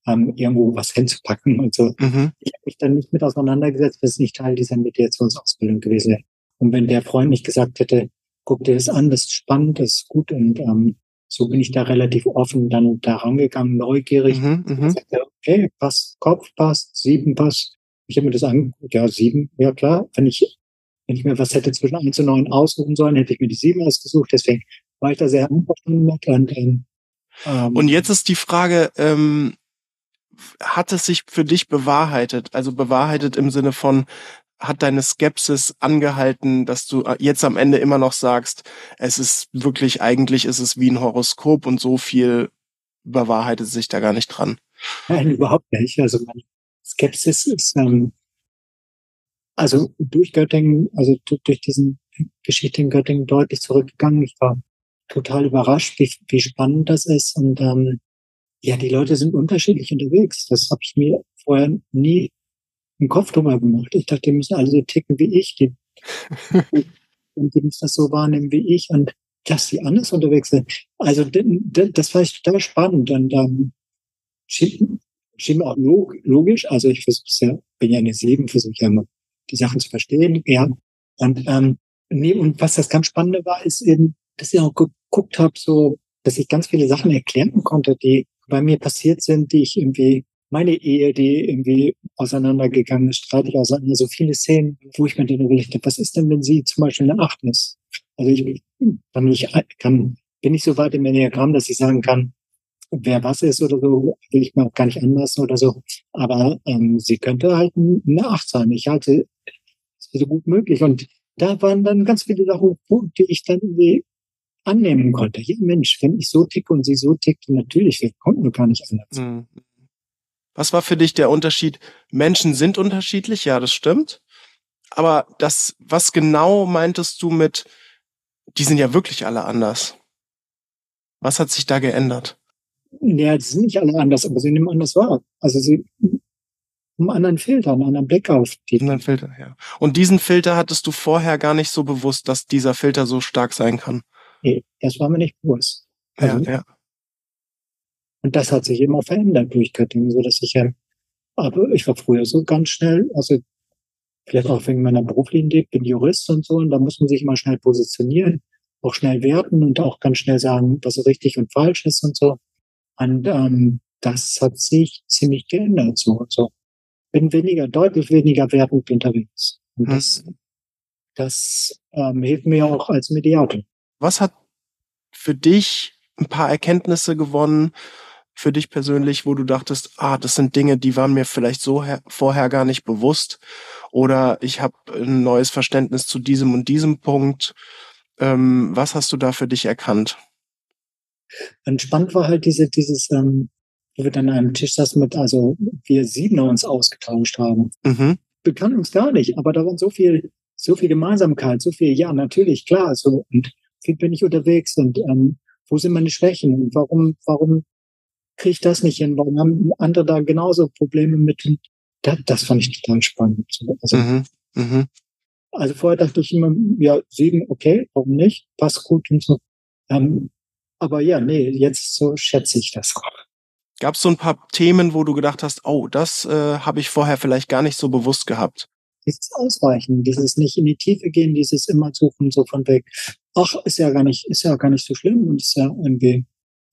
ähm, irgendwo was hinzupacken und so. Mhm. Ich habe mich dann nicht mit auseinandergesetzt, weil es nicht Teil dieser Mediationsausbildung gewesen wäre. Und wenn der Freund nicht gesagt hätte, guck dir das an, das ist spannend, das ist gut und ähm, so bin ich da relativ offen dann da rangegangen, neugierig. Mhm, sagte, okay, passt, Kopf passt, sieben passt. Ich habe mir das angeguckt, ja, sieben, ja klar. Wenn ich, wenn ich mir was hätte zwischen eins und neun aussuchen sollen, hätte ich mir die sieben ausgesucht. Deswegen war ich da sehr einverstanden mit. Und, ähm, und jetzt ist die Frage, ähm, hat es sich für dich bewahrheitet? Also bewahrheitet im Sinne von, hat deine Skepsis angehalten, dass du äh, jetzt am Ende immer noch sagst, es ist wirklich, eigentlich ist es wie ein Horoskop und so viel überwahrheitet sich da gar nicht dran? Nein, überhaupt nicht. Also meine Skepsis ist, ähm, also durch Göttingen, also durch diesen Geschichte in Göttingen deutlich zurückgegangen. Ich war total überrascht, wie, wie spannend das ist. Und ähm, ja, die Leute sind unterschiedlich unterwegs. Das habe ich mir vorher nie im Kopf drüber gemacht. Ich dachte, die müssen alle so ticken wie ich. Die, und die müssen das so wahrnehmen wie ich. Und dass die anders unterwegs sind. Also das war ich total spannend. Und ähm, schien, schien mir auch logisch. Also ich versuche ja, bin ja eine Sieben, versuche ja immer die Sachen zu verstehen. Ja. Und, ähm, nee, und was das ganz Spannende war, ist eben, dass ich auch geguckt habe, so, dass ich ganz viele Sachen erklären konnte, die bei mir passiert sind, die ich irgendwie, meine Ehe, die irgendwie auseinandergegangen ist, streitig auseinander, so viele Szenen, wo ich mir dann überlegt habe, was ist denn, wenn sie zum Beispiel eine Acht ist? Also ich kann nicht, kann, bin ich so weit im Enneagramm, dass ich sagen kann, wer was ist oder so, will ich mir auch gar nicht anlassen oder so. Aber ähm, sie könnte halt eine Acht sein. Ich halte es für so gut möglich. Und da waren dann ganz viele Sachen, die ich dann irgendwie annehmen konnte. Ja, Mensch, wenn ich so ticke und sie so tickt, natürlich, wir konnten gar nicht anders. Mhm. Was war für dich der Unterschied? Menschen sind unterschiedlich, ja, das stimmt. Aber das, was genau meintest du mit, die sind ja wirklich alle anders? Was hat sich da geändert? Ja, die sind nicht alle anders, aber sie nehmen anders wahr. Also sie einen anderen Filter, einen anderen Blick auf die. Einen anderen Filter, ja. Und diesen Filter hattest du vorher gar nicht so bewusst, dass dieser Filter so stark sein kann. Nee, das war mir nicht bewusst. Also, ja, ja. Und das hat sich immer verändert durch Göttingen, so dass ich ja, aber ich war früher so ganz schnell, also vielleicht auch wegen meiner beruflichen ich bin Jurist und so, und da muss man sich immer schnell positionieren, auch schnell werten und auch ganz schnell sagen, was richtig und falsch ist und so. Und ähm, das hat sich ziemlich geändert. So und so. Bin weniger, deutlich weniger wertend unterwegs. Und das, hm. das ähm, hilft mir auch als Mediator. Was hat für dich ein paar Erkenntnisse gewonnen, für dich persönlich, wo du dachtest, ah, das sind Dinge, die waren mir vielleicht so vorher gar nicht bewusst oder ich habe ein neues Verständnis zu diesem und diesem Punkt. Ähm, was hast du da für dich erkannt? Entspannt war halt diese, dieses, ähm, wo wir dann an einem Tisch saßen mit, also wir sieben uns ausgetauscht haben. Mhm. Wir kannten uns gar nicht, aber da waren so viel, so viel Gemeinsamkeit, so viel, ja, natürlich, klar, so, und wie bin ich unterwegs und ähm, wo sind meine Schwächen und warum, warum kriege ich das nicht hin? Warum haben andere da genauso Probleme mit? Das, das fand ich total spannend. Also, mhm, mh. also vorher dachte ich immer, ja, sieben, okay, warum nicht? Passt gut und so. Ähm, aber ja, nee, jetzt so schätze ich das auch. Gab es so ein paar Themen, wo du gedacht hast, oh, das äh, habe ich vorher vielleicht gar nicht so bewusst gehabt? Dieses Ausweichen, dieses nicht in die Tiefe gehen, dieses immer suchen, so von weg, ach, ist ja gar nicht, ist ja gar nicht so schlimm und ist ja irgendwie.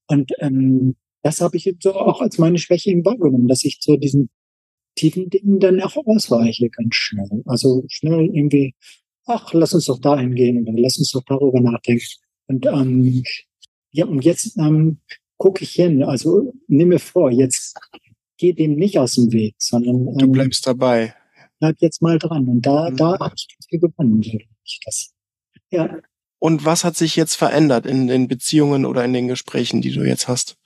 Und ähm, das habe ich jetzt so auch als meine Schwäche eben wahrgenommen, dass ich zu diesen tiefen Dingen dann auch ausweiche ganz schnell. Also schnell irgendwie, ach, lass uns doch dahin gehen oder lass uns doch darüber nachdenken. Und ähm, ja, und jetzt ähm, gucke ich hin. Also nimm mir vor, jetzt geh dem nicht aus dem Weg, sondern ähm, du bleibst dabei. Bleib jetzt mal dran. Und da, mhm. da habe ich viel gewonnen. Das, ja. Und was hat sich jetzt verändert in den Beziehungen oder in den Gesprächen, die du jetzt hast?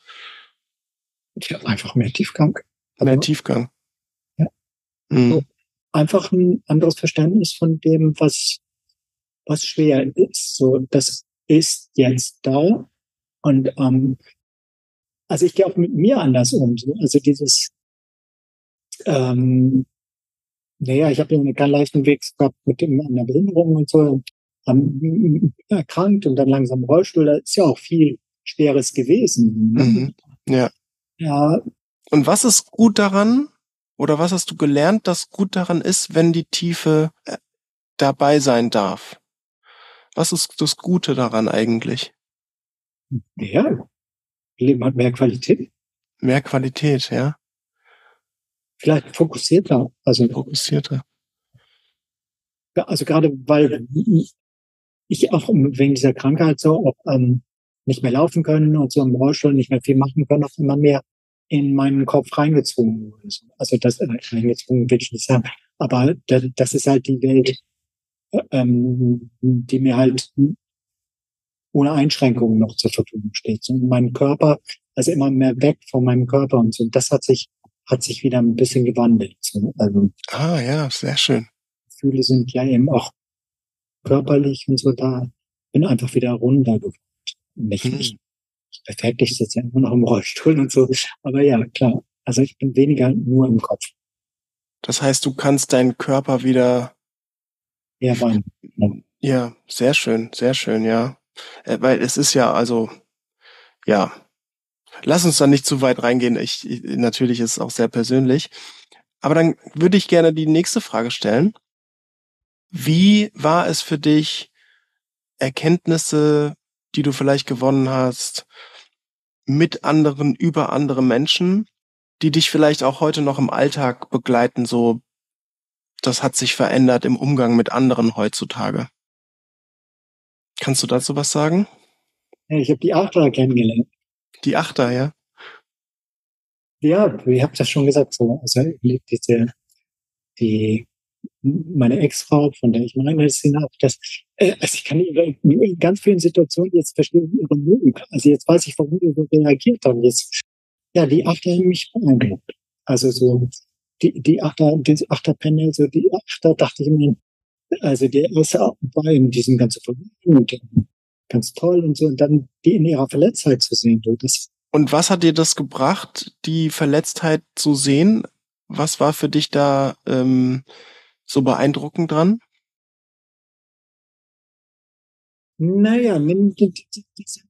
Ja, einfach mehr Tiefgang. Mehr also, Tiefgang. Ja. Mhm. So, einfach ein anderes Verständnis von dem, was, was schwer ist. So, das ist jetzt da. Und ähm, also ich gehe auch mit mir anders um. So. Also dieses, ähm, naja, ich habe einen ganz leichten Weg gehabt mit dem, einer Behinderung und so ähm, erkrankt und dann langsam Rollstuhl, da ist ja auch viel Schweres gewesen. Ne? Mhm. Ja. Ja. Und was ist gut daran? Oder was hast du gelernt, dass gut daran ist, wenn die Tiefe äh, dabei sein darf? Was ist das Gute daran eigentlich? Ja, Leben hat mehr Qualität. Mehr Qualität, ja. Vielleicht fokussierter. Also fokussierter. Also gerade weil ich auch wegen dieser Krankheit so auch ähm, nicht mehr laufen können und so im Rollstuhl nicht mehr viel machen können, auch immer mehr in meinen Kopf reingezwungen wurde. Also das äh, reingezwungen will ich nicht sagen. Aber das ist halt die Welt, ähm, die mir halt ohne Einschränkungen noch zur Verfügung steht. Und mein Körper, also immer mehr weg von meinem Körper und so. Und das hat sich, hat sich wieder ein bisschen gewandelt. So. Also, ah, ja, sehr schön. Gefühle sind ja eben auch körperlich und so da. Bin einfach wieder runtergekommen. Nicht, hm. Ich, ich jetzt ja immer noch im Rollstuhl und so. Aber ja, klar. Also ich bin weniger nur im Kopf. Das heißt, du kannst deinen Körper wieder. Ja, wann? Ja, sehr schön, sehr schön, ja. Äh, weil es ist ja, also, ja. Lass uns da nicht zu weit reingehen. Ich, ich, natürlich ist es auch sehr persönlich. Aber dann würde ich gerne die nächste Frage stellen. Wie war es für dich, Erkenntnisse, die du vielleicht gewonnen hast, mit anderen, über andere Menschen, die dich vielleicht auch heute noch im Alltag begleiten, so, das hat sich verändert im Umgang mit anderen heutzutage? Kannst du dazu was sagen? Ich habe die Achter kennengelernt. Die Achter, ja? Ja, ich habe das schon gesagt. So. Also diese, die, meine Ex-Frau, von der ich meine, das, das äh, also ich kann in ganz vielen Situationen jetzt verstehen ihre Not. Also jetzt weiß ich, warum sie so reagiert haben. Jetzt, ja, die Achter haben mich beeindruckt. Also so die, die Achter, die Achterpanel, so die Achter dachte ich mir, also der erste war in diesem ganzen und ganz toll und so, und dann die in ihrer Verletztheit zu sehen. So, das und was hat dir das gebracht, die Verletztheit zu sehen? Was war für dich da ähm, so beeindruckend dran? Naja, nimm die, die, die, diese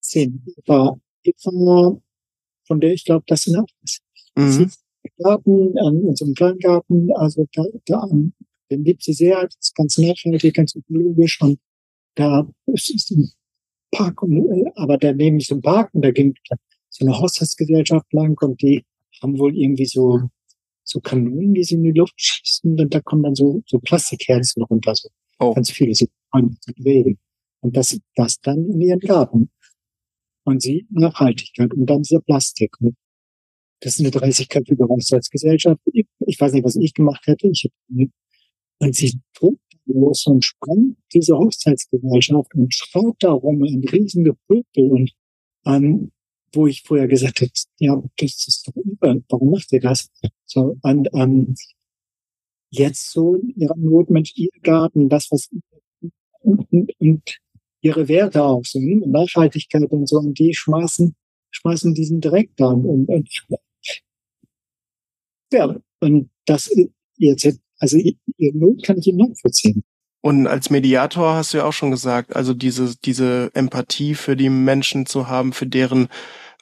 Szene. Eva, Eva, von der ich glaube, das sind ist. Mhm. Garten, an unserem Kleingarten, also da, da den liebt sie sehr, das ist ganz nachhaltig, ganz ökologisch und da ist ein Park, und, äh, aber daneben ist ein Park und da ging so eine Haushaltsgesellschaft lang und die haben wohl irgendwie so, so Kanonen, die sie in die Luft schießen und da kommen dann so, so Plastikherzen runter, so oh. ganz viele, so bewegen. Und das, das dann in ihren Garten. Und sie Nachhaltigkeit und dann dieser Plastik. Und das ist eine 30-köpfige Hochzeitsgesellschaft. Ich weiß nicht, was ich gemacht hätte. Ich hätte, und sie trug los und sprang diese Hochzeitsgesellschaft und schaut darum ein riesiger Pöbel und ähm, wo ich vorher gesagt hätte, ja, das ist doch über, warum macht ihr das? So, und ähm, jetzt so in ihrer Notmensch, ihr Garten, das, was und, und, und ihre Werte auch, so ne? Nachhaltigkeit und so, und die schmeißen, schmeißen diesen Dreck da und, und ja, und das jetzt, also ihr Not kann ich ihm nachvollziehen. Und als Mediator hast du ja auch schon gesagt, also diese, diese Empathie für die Menschen zu haben, für deren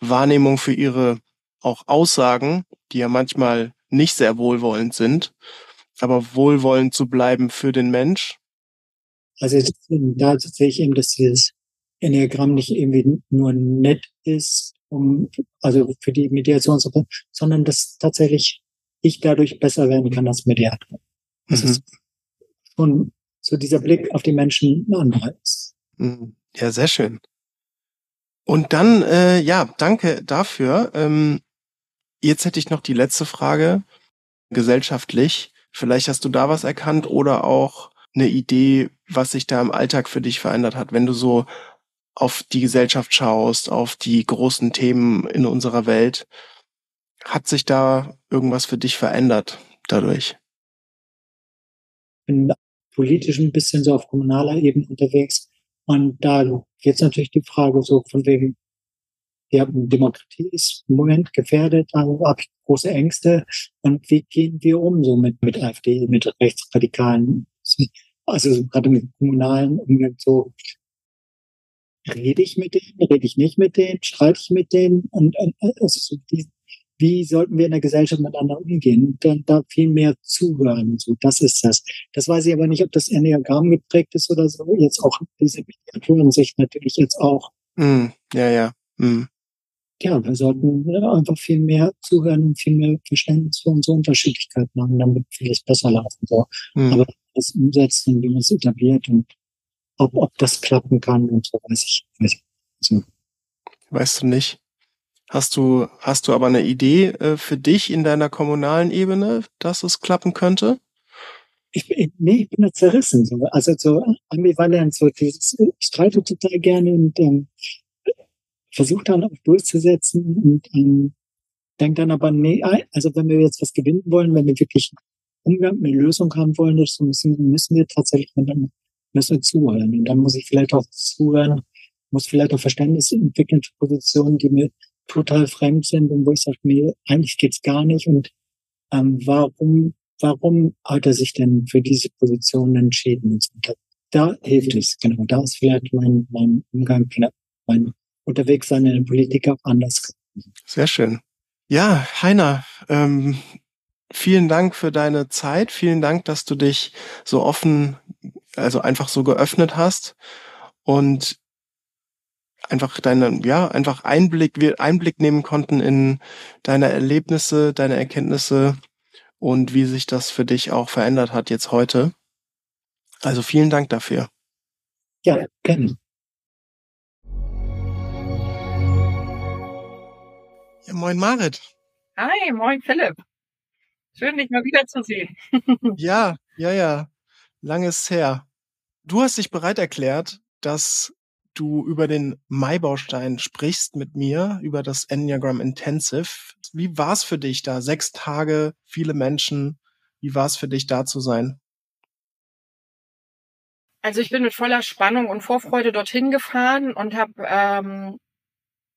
Wahrnehmung, für ihre auch Aussagen, die ja manchmal nicht sehr wohlwollend sind, aber wohlwollend zu bleiben für den Mensch. Also da sehe ich eben, dass dieses Enneagramm nicht irgendwie nur nett ist, um, also für die Mediation, sondern dass tatsächlich ich dadurch besser werden kann als Mediator. Das mhm. ist schon so dieser Blick auf die Menschen ein anderer ist. Mhm. Ja, sehr schön. Und dann, äh, ja, danke dafür. Ähm, jetzt hätte ich noch die letzte Frage. Gesellschaftlich, vielleicht hast du da was erkannt oder auch eine Idee, was sich da im Alltag für dich verändert hat, wenn du so auf die Gesellschaft schaust, auf die großen Themen in unserer Welt. Hat sich da irgendwas für dich verändert dadurch? Bin politisch ein bisschen so auf kommunaler Ebene unterwegs. Und da jetzt natürlich die Frage so von wegen, ja, Demokratie ist im Moment gefährdet, da habe ich große Ängste. Und wie gehen wir um so mit, mit AfD, mit Rechtsradikalen? Also gerade mit kommunalen Umgang so, rede ich mit denen, rede ich nicht mit denen, streite ich mit denen und, und also die, wie sollten wir in der Gesellschaft miteinander umgehen? Dann da viel mehr zuhören. So, das ist das. Das weiß ich aber nicht, ob das Enneagramm geprägt ist oder so. Jetzt auch diese Mediatoren-Sicht natürlich jetzt auch. Mm, ja, ja. Mm. Ja, wir sollten einfach viel mehr zuhören und viel mehr Verständnis für unsere Unterschiedlichkeiten haben, damit vieles besser laufen soll. Mm. Aber das umsetzen, wie man es etabliert und ob, ob das klappen kann und so weiß ich nicht. Also, weißt du nicht. Hast du, hast du aber eine Idee äh, für dich in deiner kommunalen Ebene, dass es klappen könnte? Ich, bin, nee, ich bin da zerrissen. So. Also so ambivalent. So dieses, ich streite total gerne und ähm, versuche dann auch durchzusetzen und ähm, denke dann aber, nee, also wenn wir jetzt was gewinnen wollen, wenn wir wirklich Umgang, eine Lösung haben wollen, das müssen, müssen wir tatsächlich dann müssen wir zuhören. Und dann muss ich vielleicht auch zuhören, muss vielleicht auch Verständnis entwickeln für Positionen, die mir total fremd sind und wo ich sage, mir, eigentlich geht's gar nicht. Und ähm, warum, warum hat er sich denn für diese Position entschieden? Da, da hilft es, genau. Da ist vielleicht mein, mein Umgang, mein Unterwegssein in der Politik auch anders. Sehr schön. Ja, Heiner, ähm, vielen Dank für deine Zeit. Vielen Dank, dass du dich so offen, also einfach so geöffnet hast und einfach deine, ja, einfach Einblick, wir Einblick nehmen konnten in deine Erlebnisse, deine Erkenntnisse und wie sich das für dich auch verändert hat jetzt heute. Also vielen Dank dafür. Ja, gerne. Ja, moin Marit. Hi, moin Philipp. Schön, dich mal wiederzusehen. ja, ja, ja. Langes her. Du hast dich bereit erklärt, dass du über den Mai-Baustein sprichst mit mir, über das Enneagram Intensive. Wie war es für dich da? Sechs Tage, viele Menschen. Wie war es für dich da zu sein? Also ich bin mit voller Spannung und Vorfreude dorthin gefahren und habe ähm,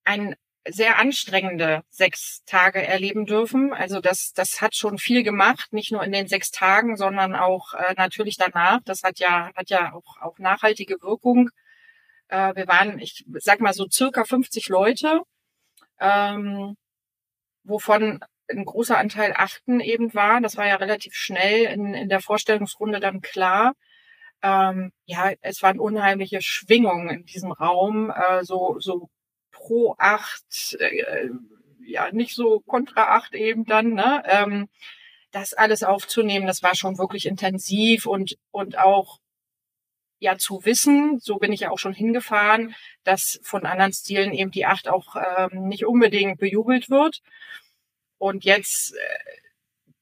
ein sehr anstrengende sechs Tage erleben dürfen. Also das, das hat schon viel gemacht, nicht nur in den sechs Tagen, sondern auch äh, natürlich danach. Das hat ja, hat ja auch, auch nachhaltige Wirkung. Äh, wir waren, ich sag mal so circa 50 Leute, ähm, wovon ein großer Anteil Achten eben war. Das war ja relativ schnell in, in der Vorstellungsrunde dann klar. Ähm, ja, es waren unheimliche Schwingungen in diesem Raum, äh, so, so pro acht, äh, ja, nicht so kontra acht eben dann, ne? Ähm, das alles aufzunehmen, das war schon wirklich intensiv und, und auch ja zu wissen, so bin ich ja auch schon hingefahren, dass von anderen Stilen eben die acht auch ähm, nicht unbedingt bejubelt wird. Und jetzt äh,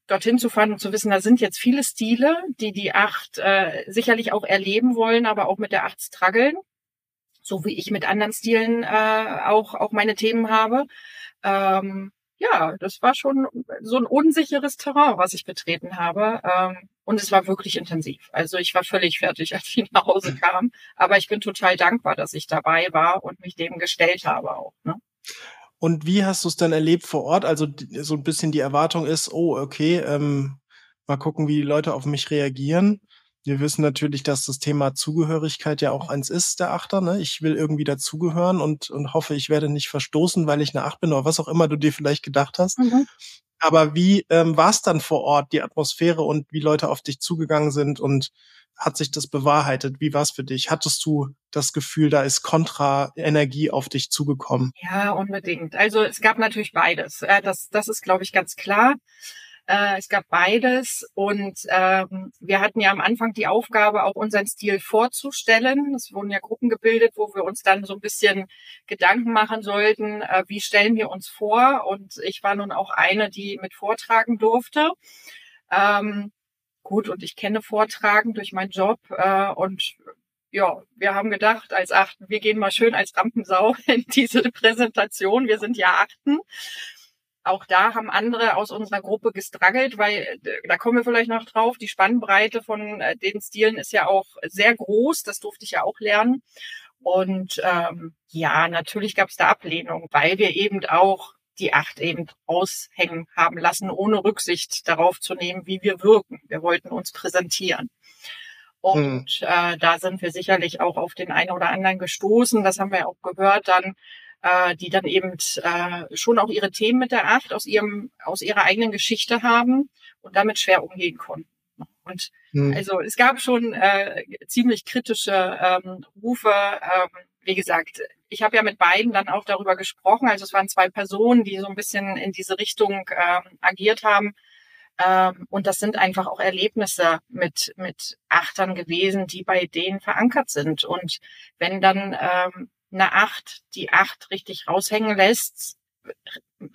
dorthin zu fahren und zu wissen, da sind jetzt viele Stile, die die acht äh, sicherlich auch erleben wollen, aber auch mit der acht struggeln so wie ich mit anderen Stilen äh, auch, auch meine Themen habe. Ähm, ja, das war schon so ein unsicheres Terrain, was ich betreten habe. Ähm, und es war wirklich intensiv. Also ich war völlig fertig, als ich nach Hause kam. Aber ich bin total dankbar, dass ich dabei war und mich dem gestellt habe auch. Ne? Und wie hast du es dann erlebt vor Ort? Also so ein bisschen die Erwartung ist, oh, okay, ähm, mal gucken, wie die Leute auf mich reagieren. Wir wissen natürlich, dass das Thema Zugehörigkeit ja auch eins ist, der Achter. Ne? Ich will irgendwie dazugehören und, und hoffe, ich werde nicht verstoßen, weil ich eine Acht bin oder was auch immer du dir vielleicht gedacht hast. Mhm. Aber wie ähm, war es dann vor Ort, die Atmosphäre und wie Leute auf dich zugegangen sind und hat sich das bewahrheitet? Wie war es für dich? Hattest du das Gefühl, da ist Kontra-Energie auf dich zugekommen? Ja, unbedingt. Also es gab natürlich beides. Das, das ist, glaube ich, ganz klar. Äh, es gab beides und ähm, wir hatten ja am Anfang die Aufgabe, auch unseren Stil vorzustellen. Es wurden ja Gruppen gebildet, wo wir uns dann so ein bisschen Gedanken machen sollten, äh, wie stellen wir uns vor. Und ich war nun auch eine, die mit vortragen durfte. Ähm, gut, und ich kenne Vortragen durch meinen Job äh, und ja, wir haben gedacht, als Achten, wir gehen mal schön als Rampensau in diese Präsentation. Wir sind ja Achten auch da haben andere aus unserer Gruppe gestruggelt, weil äh, da kommen wir vielleicht noch drauf. Die Spannbreite von äh, den Stilen ist ja auch sehr groß. Das durfte ich ja auch lernen. Und ähm, ja, natürlich gab es da Ablehnung, weil wir eben auch die acht eben aushängen haben lassen, ohne Rücksicht darauf zu nehmen, wie wir wirken. Wir wollten uns präsentieren. Und hm. äh, da sind wir sicherlich auch auf den einen oder anderen gestoßen. Das haben wir auch gehört dann, äh, die dann eben äh, schon auch ihre Themen mit der Acht aus ihrem aus ihrer eigenen Geschichte haben und damit schwer umgehen konnten. Und hm. also es gab schon äh, ziemlich kritische ähm, Rufe. Ähm, wie gesagt, ich habe ja mit beiden dann auch darüber gesprochen. Also es waren zwei Personen, die so ein bisschen in diese Richtung ähm, agiert haben. Ähm, und das sind einfach auch Erlebnisse mit, mit Achtern gewesen, die bei denen verankert sind. Und wenn dann ähm, eine Acht die Acht richtig raushängen lässt,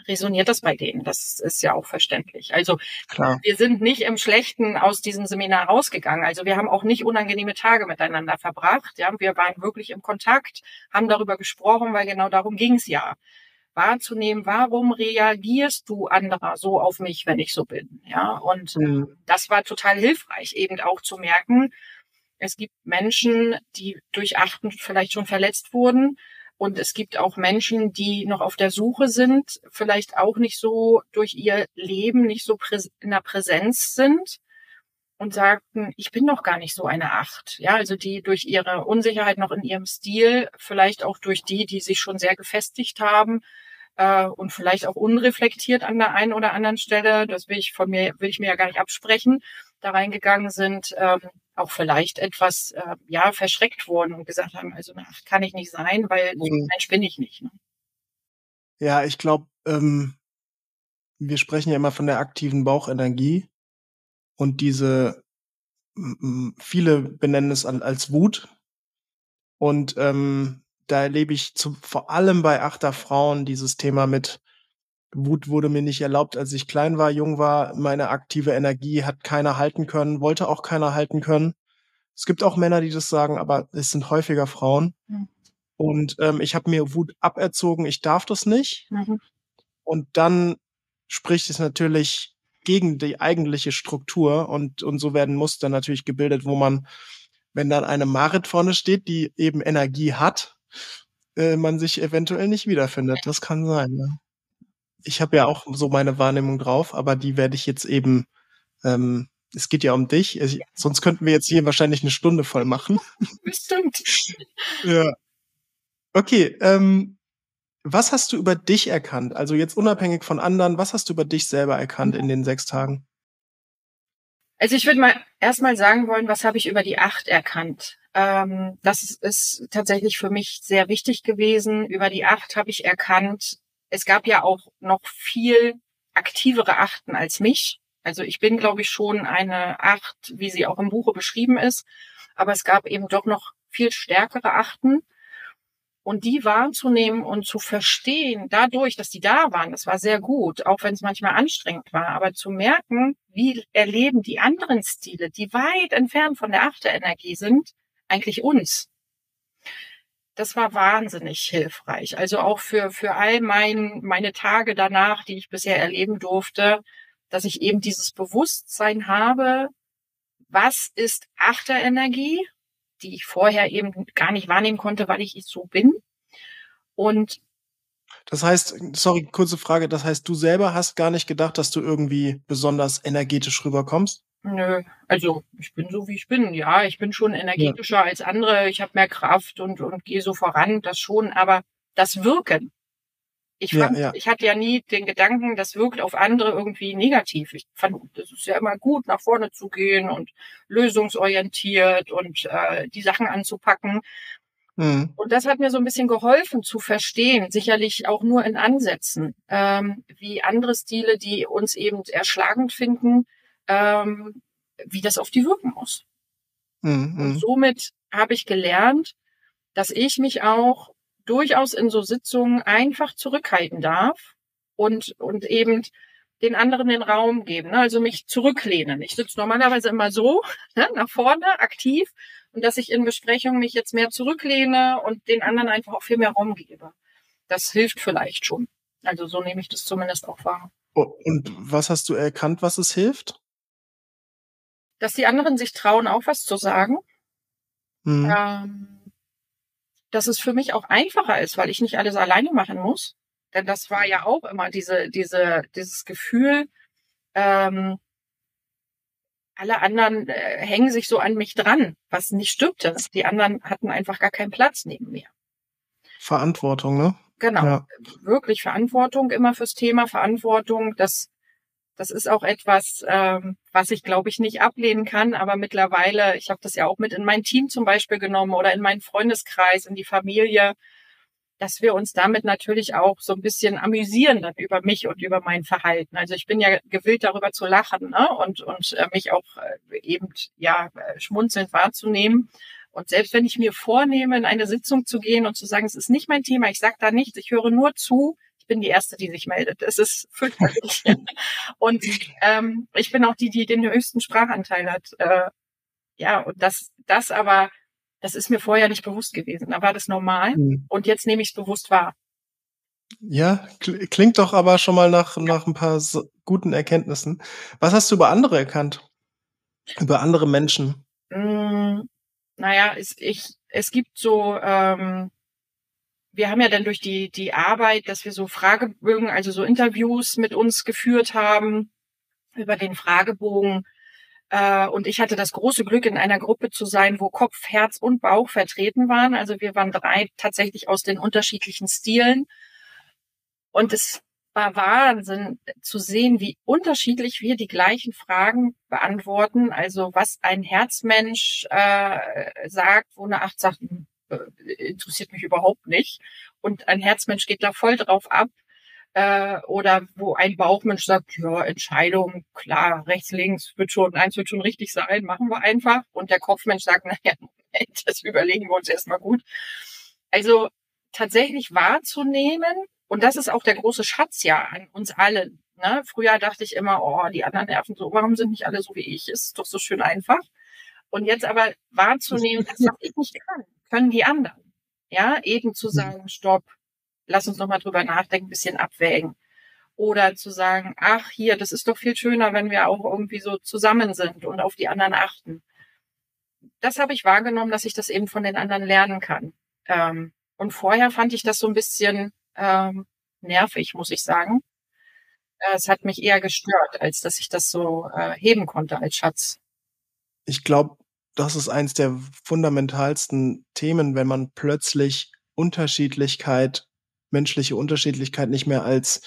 resoniert das bei denen. Das ist ja auch verständlich. Also Klar. wir sind nicht im Schlechten aus diesem Seminar rausgegangen. Also wir haben auch nicht unangenehme Tage miteinander verbracht. Ja, wir waren wirklich im Kontakt, haben darüber gesprochen, weil genau darum ging es ja. Wahrzunehmen, warum reagierst du anderer so auf mich, wenn ich so bin? Ja, und Mhm. das war total hilfreich, eben auch zu merken, es gibt Menschen, die durch Achten vielleicht schon verletzt wurden. Und es gibt auch Menschen, die noch auf der Suche sind, vielleicht auch nicht so durch ihr Leben nicht so in der Präsenz sind und sagten, ich bin noch gar nicht so eine Acht. Ja, also die durch ihre Unsicherheit noch in ihrem Stil, vielleicht auch durch die, die sich schon sehr gefestigt haben äh, und vielleicht auch unreflektiert an der einen oder anderen Stelle, das will ich von mir, will ich mir ja gar nicht absprechen, da reingegangen sind, ähm, auch vielleicht etwas äh, ja verschreckt wurden und gesagt haben, also Acht kann ich nicht sein, weil so Mhm. Mensch bin ich nicht. Ne? Ja, ich glaube, ähm, wir sprechen ja immer von der aktiven Bauchenergie und diese, viele benennen es als Wut. Und ähm, da erlebe ich zu, vor allem bei Achterfrauen dieses Thema mit Wut wurde mir nicht erlaubt, als ich klein war, jung war. Meine aktive Energie hat keiner halten können, wollte auch keiner halten können. Es gibt auch Männer, die das sagen, aber es sind häufiger Frauen. Mhm. Und ähm, ich habe mir Wut aberzogen, ich darf das nicht. Mhm. Und dann spricht es natürlich gegen die eigentliche Struktur und, und so werden Muster natürlich gebildet, wo man, wenn dann eine Marit vorne steht, die eben Energie hat, äh, man sich eventuell nicht wiederfindet. Das kann sein, ja. Ich habe ja auch so meine Wahrnehmung drauf, aber die werde ich jetzt eben, ähm, es geht ja um dich, ich, sonst könnten wir jetzt hier wahrscheinlich eine Stunde voll machen. Bestimmt. Ja. Okay, ähm, was hast du über dich erkannt? Also jetzt unabhängig von anderen, was hast du über dich selber erkannt in den sechs Tagen? Also ich würde mal erstmal sagen wollen, was habe ich über die Acht erkannt? Ähm, das ist, ist tatsächlich für mich sehr wichtig gewesen. Über die Acht habe ich erkannt, es gab ja auch noch viel aktivere Achten als mich. Also ich bin, glaube ich, schon eine Acht, wie sie auch im Buche beschrieben ist. Aber es gab eben doch noch viel stärkere Achten. Und die wahrzunehmen und zu verstehen, dadurch, dass die da waren, das war sehr gut, auch wenn es manchmal anstrengend war, aber zu merken, wie erleben die anderen Stile, die weit entfernt von der Achterenergie sind, eigentlich uns. Das war wahnsinnig hilfreich. Also auch für, für all mein, meine Tage danach, die ich bisher erleben durfte, dass ich eben dieses Bewusstsein habe, was ist Achterenergie, die ich vorher eben gar nicht wahrnehmen konnte, weil ich so bin. Und Das heißt, sorry, kurze Frage, das heißt, du selber hast gar nicht gedacht, dass du irgendwie besonders energetisch rüberkommst? Nö, also ich bin so wie ich bin. Ja, ich bin schon energetischer als andere. Ich habe mehr Kraft und und gehe so voran, das schon. Aber das Wirken. Ich Ja, fand, ja. ich hatte ja nie den Gedanken, das wirkt auf andere irgendwie negativ. Ich fand, das ist ja immer gut, nach vorne zu gehen und lösungsorientiert und äh, die Sachen anzupacken. Mhm. Und das hat mir so ein bisschen geholfen zu verstehen, sicherlich auch nur in Ansätzen, ähm, wie andere Stile, die uns eben erschlagend finden, ähm, wie das auf die wirken muss. Mhm. Und somit habe ich gelernt, dass ich mich auch durchaus in so Sitzungen einfach zurückhalten darf und, und eben den anderen den Raum geben, ne? also mich zurücklehnen. Ich sitze normalerweise immer so, ne? nach vorne, aktiv, und dass ich in Besprechungen mich jetzt mehr zurücklehne und den anderen einfach auch viel mehr Raum gebe. Das hilft vielleicht schon. Also so nehme ich das zumindest auch wahr. Und was hast du erkannt, was es hilft? Dass die anderen sich trauen, auch was zu sagen. Mhm. ähm, dass es für mich auch einfacher ist, weil ich nicht alles alleine machen muss. Denn das war ja auch immer diese, diese, dieses Gefühl, ähm, alle anderen äh, hängen sich so an mich dran, was nicht stimmte. Die anderen hatten einfach gar keinen Platz neben mir. Verantwortung, ne? Genau. Ja. Wirklich Verantwortung immer fürs Thema Verantwortung. Das, das ist auch etwas, ähm, was ich glaube ich nicht ablehnen kann. Aber mittlerweile, ich habe das ja auch mit in mein Team zum Beispiel genommen oder in meinen Freundeskreis, in die Familie, dass wir uns damit natürlich auch so ein bisschen amüsieren dann über mich und über mein Verhalten. Also ich bin ja gewillt darüber zu lachen ne? und und äh, mich auch äh, eben ja äh, schmunzelnd wahrzunehmen. Und selbst wenn ich mir vornehme, in eine Sitzung zu gehen und zu sagen, es ist nicht mein Thema, ich sage da nichts, ich höre nur zu, ich bin die Erste, die sich meldet. Es ist fürchterlich. und ähm, ich bin auch die, die den höchsten Sprachanteil hat. Äh, ja, und das, das aber, das ist mir vorher nicht bewusst gewesen. Da war das normal mhm. und jetzt nehme ich es bewusst wahr. Ja, klingt doch aber schon mal nach, nach ein paar so guten Erkenntnissen. Was hast du über andere erkannt? Über andere Menschen? Mm, naja, es, ich, es gibt so, ähm, wir haben ja dann durch die, die Arbeit, dass wir so Fragebögen, also so Interviews mit uns geführt haben über den Fragebogen. Äh, und ich hatte das große Glück, in einer Gruppe zu sein, wo Kopf, Herz und Bauch vertreten waren. Also wir waren drei tatsächlich aus den unterschiedlichen Stilen. Und es war Wahnsinn zu sehen, wie unterschiedlich wir die gleichen Fragen beantworten. Also was ein Herzmensch äh, sagt, wo eine Acht sagt, hm, interessiert mich überhaupt nicht. Und ein Herzmensch geht da voll drauf ab. Äh, oder wo ein Bauchmensch sagt, ja, Entscheidung, klar, rechts, links, wird schon, eins wird schon richtig sein, machen wir einfach. Und der Kopfmensch sagt, naja, Moment, das überlegen wir uns erstmal gut. Also tatsächlich wahrzunehmen, und das ist auch der große Schatz ja an uns allen. Ne? Früher dachte ich immer, oh, die anderen nerven so, warum sind nicht alle so wie ich? Ist doch so schön einfach. Und jetzt aber wahrzunehmen, das, was ich nicht kann, können die anderen. Ja, eben zu mhm. sagen, stopp, lass uns nochmal drüber nachdenken, bisschen abwägen. Oder zu sagen, ach, hier, das ist doch viel schöner, wenn wir auch irgendwie so zusammen sind und auf die anderen achten. Das habe ich wahrgenommen, dass ich das eben von den anderen lernen kann. Ähm, und vorher fand ich das so ein bisschen ähm, nervig, muss ich sagen. Äh, es hat mich eher gestört, als dass ich das so äh, heben konnte als Schatz. Ich glaube, das ist eins der fundamentalsten Themen, wenn man plötzlich Unterschiedlichkeit, menschliche Unterschiedlichkeit nicht mehr als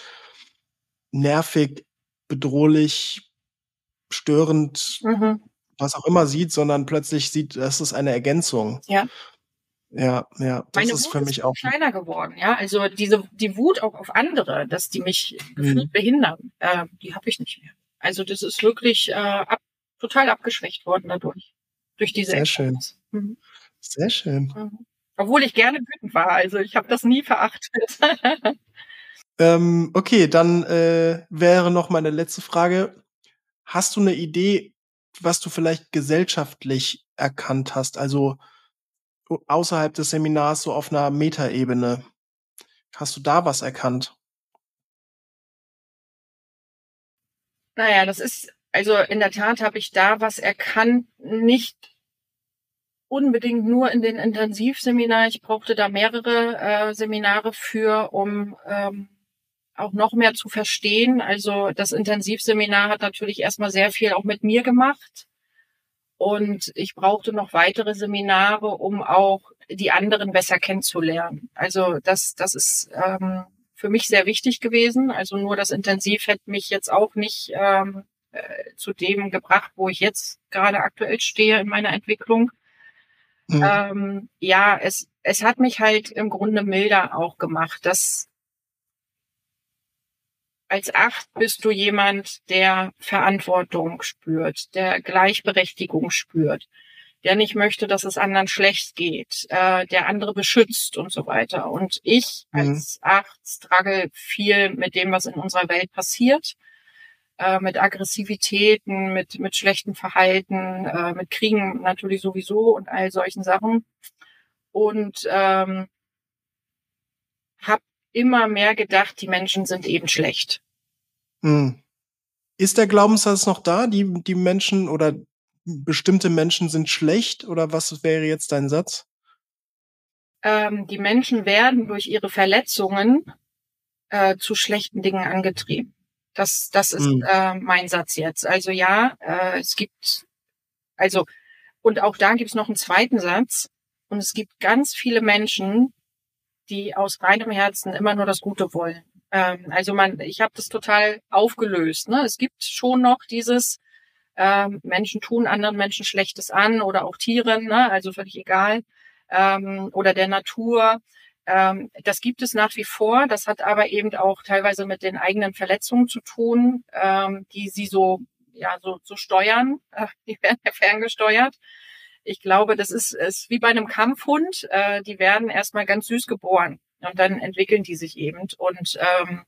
nervig, bedrohlich, störend, mhm. was auch immer sieht, sondern plötzlich sieht, das ist eine Ergänzung. Ja. Ja, ja, das Meine ist Wut für mich ist auch kleiner geworden. Ja, also diese die Wut auch auf andere, dass die mich gefühlt mhm. behindern, äh, die habe ich nicht mehr. Also das ist wirklich äh, ab, total abgeschwächt worden dadurch, durch diese. Sehr schön. Mhm. Sehr schön. Mhm. Obwohl ich gerne wütend war, also ich habe das nie verachtet. ähm, okay, dann äh, wäre noch meine letzte Frage: Hast du eine Idee, was du vielleicht gesellschaftlich erkannt hast? Also außerhalb des Seminars so auf einer Metaebene. Hast du da was erkannt? Naja, das ist, also in der Tat habe ich da was erkannt, nicht unbedingt nur in den Intensivseminaren. Ich brauchte da mehrere äh, Seminare für, um ähm, auch noch mehr zu verstehen. Also das Intensivseminar hat natürlich erstmal sehr viel auch mit mir gemacht. Und ich brauchte noch weitere Seminare, um auch die anderen besser kennenzulernen. Also das, das ist ähm, für mich sehr wichtig gewesen. Also nur das Intensiv hätte mich jetzt auch nicht ähm, äh, zu dem gebracht, wo ich jetzt gerade aktuell stehe in meiner Entwicklung. Mhm. Ähm, ja, es, es hat mich halt im Grunde milder auch gemacht, dass als Acht bist du jemand, der Verantwortung spürt, der Gleichberechtigung spürt, der nicht möchte, dass es anderen schlecht geht, äh, der andere beschützt und so weiter. Und ich mhm. als Acht struggle viel mit dem, was in unserer Welt passiert, äh, mit Aggressivitäten, mit, mit schlechten Verhalten, äh, mit Kriegen natürlich sowieso und all solchen Sachen. Und ähm, habe immer mehr gedacht, die Menschen sind eben schlecht. Hm. Ist der Glaubenssatz noch da? Die, die Menschen oder bestimmte Menschen sind schlecht? Oder was wäre jetzt dein Satz? Ähm, die Menschen werden durch ihre Verletzungen äh, zu schlechten Dingen angetrieben. Das, das ist hm. äh, mein Satz jetzt. Also ja, äh, es gibt, also, und auch da gibt es noch einen zweiten Satz. Und es gibt ganz viele Menschen, die aus reinem Herzen immer nur das Gute wollen. Ähm, also man, ich habe das total aufgelöst. Ne? Es gibt schon noch dieses ähm, Menschen tun anderen Menschen Schlechtes an oder auch Tieren, ne? also völlig egal, ähm, oder der Natur. Ähm, das gibt es nach wie vor. Das hat aber eben auch teilweise mit den eigenen Verletzungen zu tun, ähm, die sie so ja so, so steuern. Äh, die werden ja ferngesteuert. Ich glaube, das ist, ist wie bei einem Kampfhund. Äh, die werden erstmal ganz süß geboren. Und dann entwickeln die sich eben. Und ähm,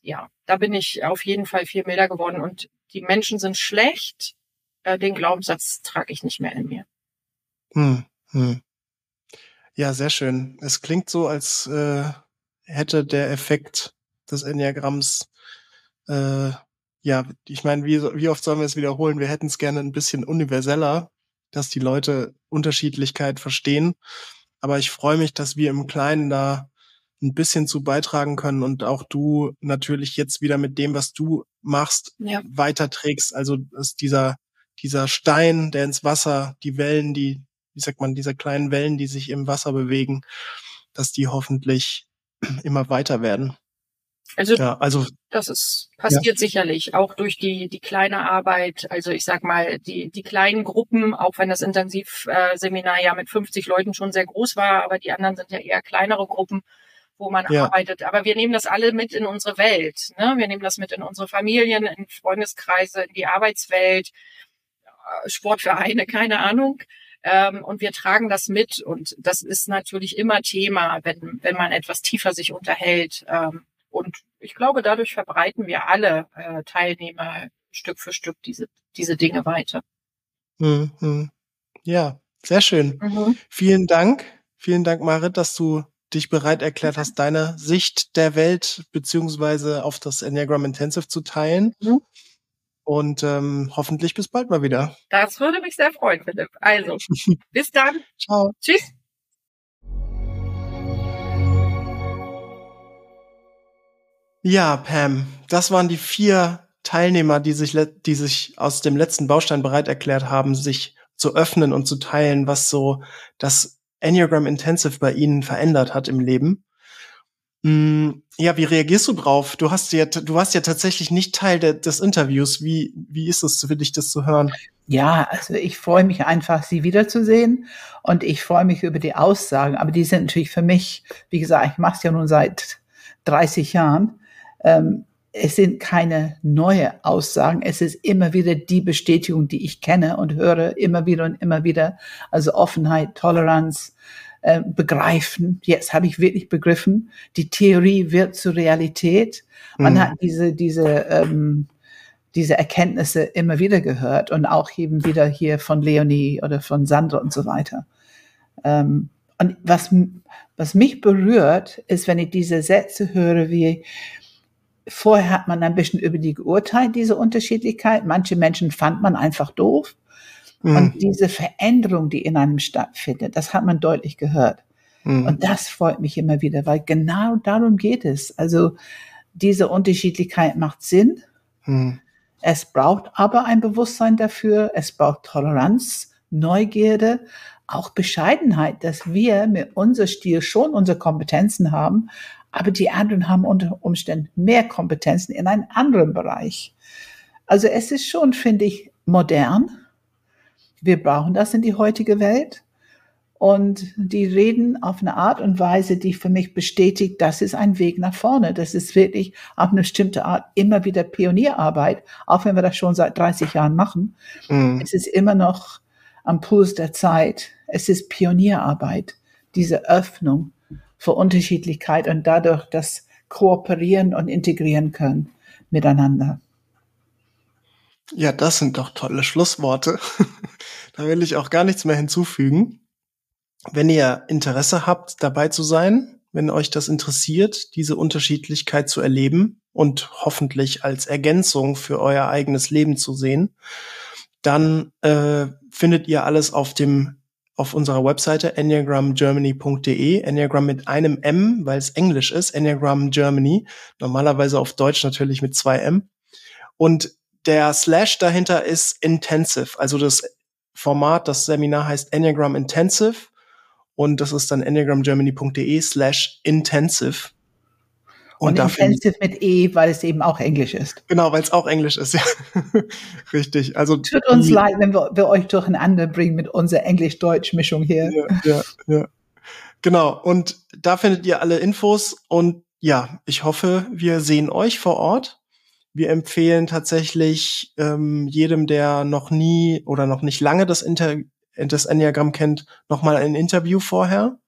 ja, da bin ich auf jeden Fall viel milder geworden. Und die Menschen sind schlecht. Äh, den Glaubenssatz trage ich nicht mehr in mir. Hm, hm. Ja, sehr schön. Es klingt so, als äh, hätte der Effekt des Enneagramms, äh, ja, ich meine, wie, wie oft sollen wir es wiederholen? Wir hätten es gerne ein bisschen universeller, dass die Leute Unterschiedlichkeit verstehen. Aber ich freue mich, dass wir im Kleinen da ein bisschen zu beitragen können und auch du natürlich jetzt wieder mit dem, was du machst, ja. weiterträgst. Also ist dieser, dieser Stein, der ins Wasser, die Wellen, die, wie sagt man, diese kleinen Wellen, die sich im Wasser bewegen, dass die hoffentlich immer weiter werden. Also, ja, also das ist passiert ja. sicherlich auch durch die die kleine Arbeit. Also ich sag mal die die kleinen Gruppen, auch wenn das Intensivseminar äh, ja mit 50 Leuten schon sehr groß war, aber die anderen sind ja eher kleinere Gruppen, wo man ja. arbeitet. Aber wir nehmen das alle mit in unsere Welt. Ne? Wir nehmen das mit in unsere Familien, in Freundeskreise, in die Arbeitswelt, äh, Sportvereine, keine Ahnung. Ähm, und wir tragen das mit. Und das ist natürlich immer Thema, wenn, wenn man etwas tiefer sich unterhält. Ähm, und ich glaube, dadurch verbreiten wir alle äh, Teilnehmer Stück für Stück diese, diese Dinge weiter. Mhm. Ja, sehr schön. Mhm. Vielen Dank. Vielen Dank, Marit, dass du dich bereit erklärt hast, deine Sicht der Welt beziehungsweise auf das Enneagram Intensive zu teilen. Mhm. Und ähm, hoffentlich bis bald mal wieder. Das würde mich sehr freuen, Philipp. Also, bis dann. Ciao. Tschüss. Ja, Pam, das waren die vier Teilnehmer, die sich, die sich aus dem letzten Baustein bereit erklärt haben, sich zu öffnen und zu teilen, was so das Enneagram Intensive bei Ihnen verändert hat im Leben. Ja, wie reagierst du drauf? Du hast ja, du warst ja tatsächlich nicht Teil de, des Interviews. Wie, wie ist es für dich, das zu hören? Ja, also ich freue mich einfach, sie wiederzusehen und ich freue mich über die Aussagen. Aber die sind natürlich für mich, wie gesagt, ich mache es ja nun seit 30 Jahren ähm, es sind keine neue Aussagen. Es ist immer wieder die Bestätigung, die ich kenne und höre, immer wieder und immer wieder. Also Offenheit, Toleranz, äh, begreifen. Jetzt habe ich wirklich begriffen. Die Theorie wird zur Realität. Man mhm. hat diese, diese, ähm, diese Erkenntnisse immer wieder gehört und auch eben wieder hier von Leonie oder von Sandra und so weiter. Ähm, und was, was mich berührt, ist, wenn ich diese Sätze höre, wie, Vorher hat man ein bisschen über die geurteilt, diese Unterschiedlichkeit. Manche Menschen fand man einfach doof. Mhm. Und diese Veränderung, die in einem stattfindet, das hat man deutlich gehört. Mhm. Und das freut mich immer wieder, weil genau darum geht es. Also diese Unterschiedlichkeit macht Sinn. Mhm. Es braucht aber ein Bewusstsein dafür. Es braucht Toleranz, Neugierde, auch Bescheidenheit, dass wir mit unser Stil schon unsere Kompetenzen haben, aber die anderen haben unter Umständen mehr Kompetenzen in einem anderen Bereich. Also es ist schon, finde ich, modern. Wir brauchen das in die heutige Welt. Und die reden auf eine Art und Weise, die für mich bestätigt, das ist ein Weg nach vorne. Das ist wirklich auf eine bestimmte Art immer wieder Pionierarbeit, auch wenn wir das schon seit 30 Jahren machen. Mhm. Es ist immer noch am Puls der Zeit. Es ist Pionierarbeit, diese Öffnung für Unterschiedlichkeit und dadurch das Kooperieren und Integrieren können miteinander. Ja, das sind doch tolle Schlussworte. da will ich auch gar nichts mehr hinzufügen. Wenn ihr Interesse habt, dabei zu sein, wenn euch das interessiert, diese Unterschiedlichkeit zu erleben und hoffentlich als Ergänzung für euer eigenes Leben zu sehen, dann äh, findet ihr alles auf dem auf unserer Webseite enneagramgermany.de, Enneagram mit einem M, weil es Englisch ist, Enneagram Germany, normalerweise auf Deutsch natürlich mit zwei M. Und der Slash dahinter ist Intensive, also das Format, das Seminar heißt Enneagram Intensive und das ist dann enneagramgermany.de slash intensive. Und, und intensive mit E, weil es eben auch Englisch ist. Genau, weil es auch Englisch ist, ja. Richtig. Also tut uns leid, wenn wir, wir euch durcheinander bringen mit unserer Englisch-Deutsch-Mischung hier. Ja, ja, ja. Genau. Und da findet ihr alle Infos. Und ja, ich hoffe, wir sehen euch vor Ort. Wir empfehlen tatsächlich ähm, jedem, der noch nie oder noch nicht lange das, Inter das Enneagramm kennt, nochmal ein Interview vorher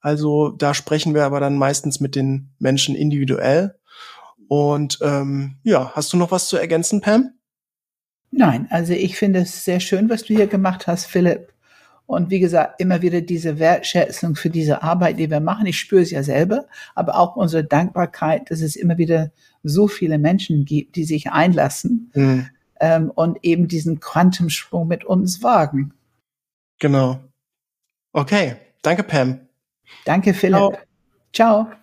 Also da sprechen wir aber dann meistens mit den Menschen individuell. Und ähm, ja, hast du noch was zu ergänzen, Pam? Nein, also ich finde es sehr schön, was du hier gemacht hast, Philipp. Und wie gesagt, immer wieder diese Wertschätzung für diese Arbeit, die wir machen. Ich spüre es ja selber, aber auch unsere Dankbarkeit, dass es immer wieder so viele Menschen gibt, die sich einlassen mhm. ähm, und eben diesen Quantumsprung mit uns wagen. Genau. Okay, danke Pam. Danke Philipp. Ciao. Ciao.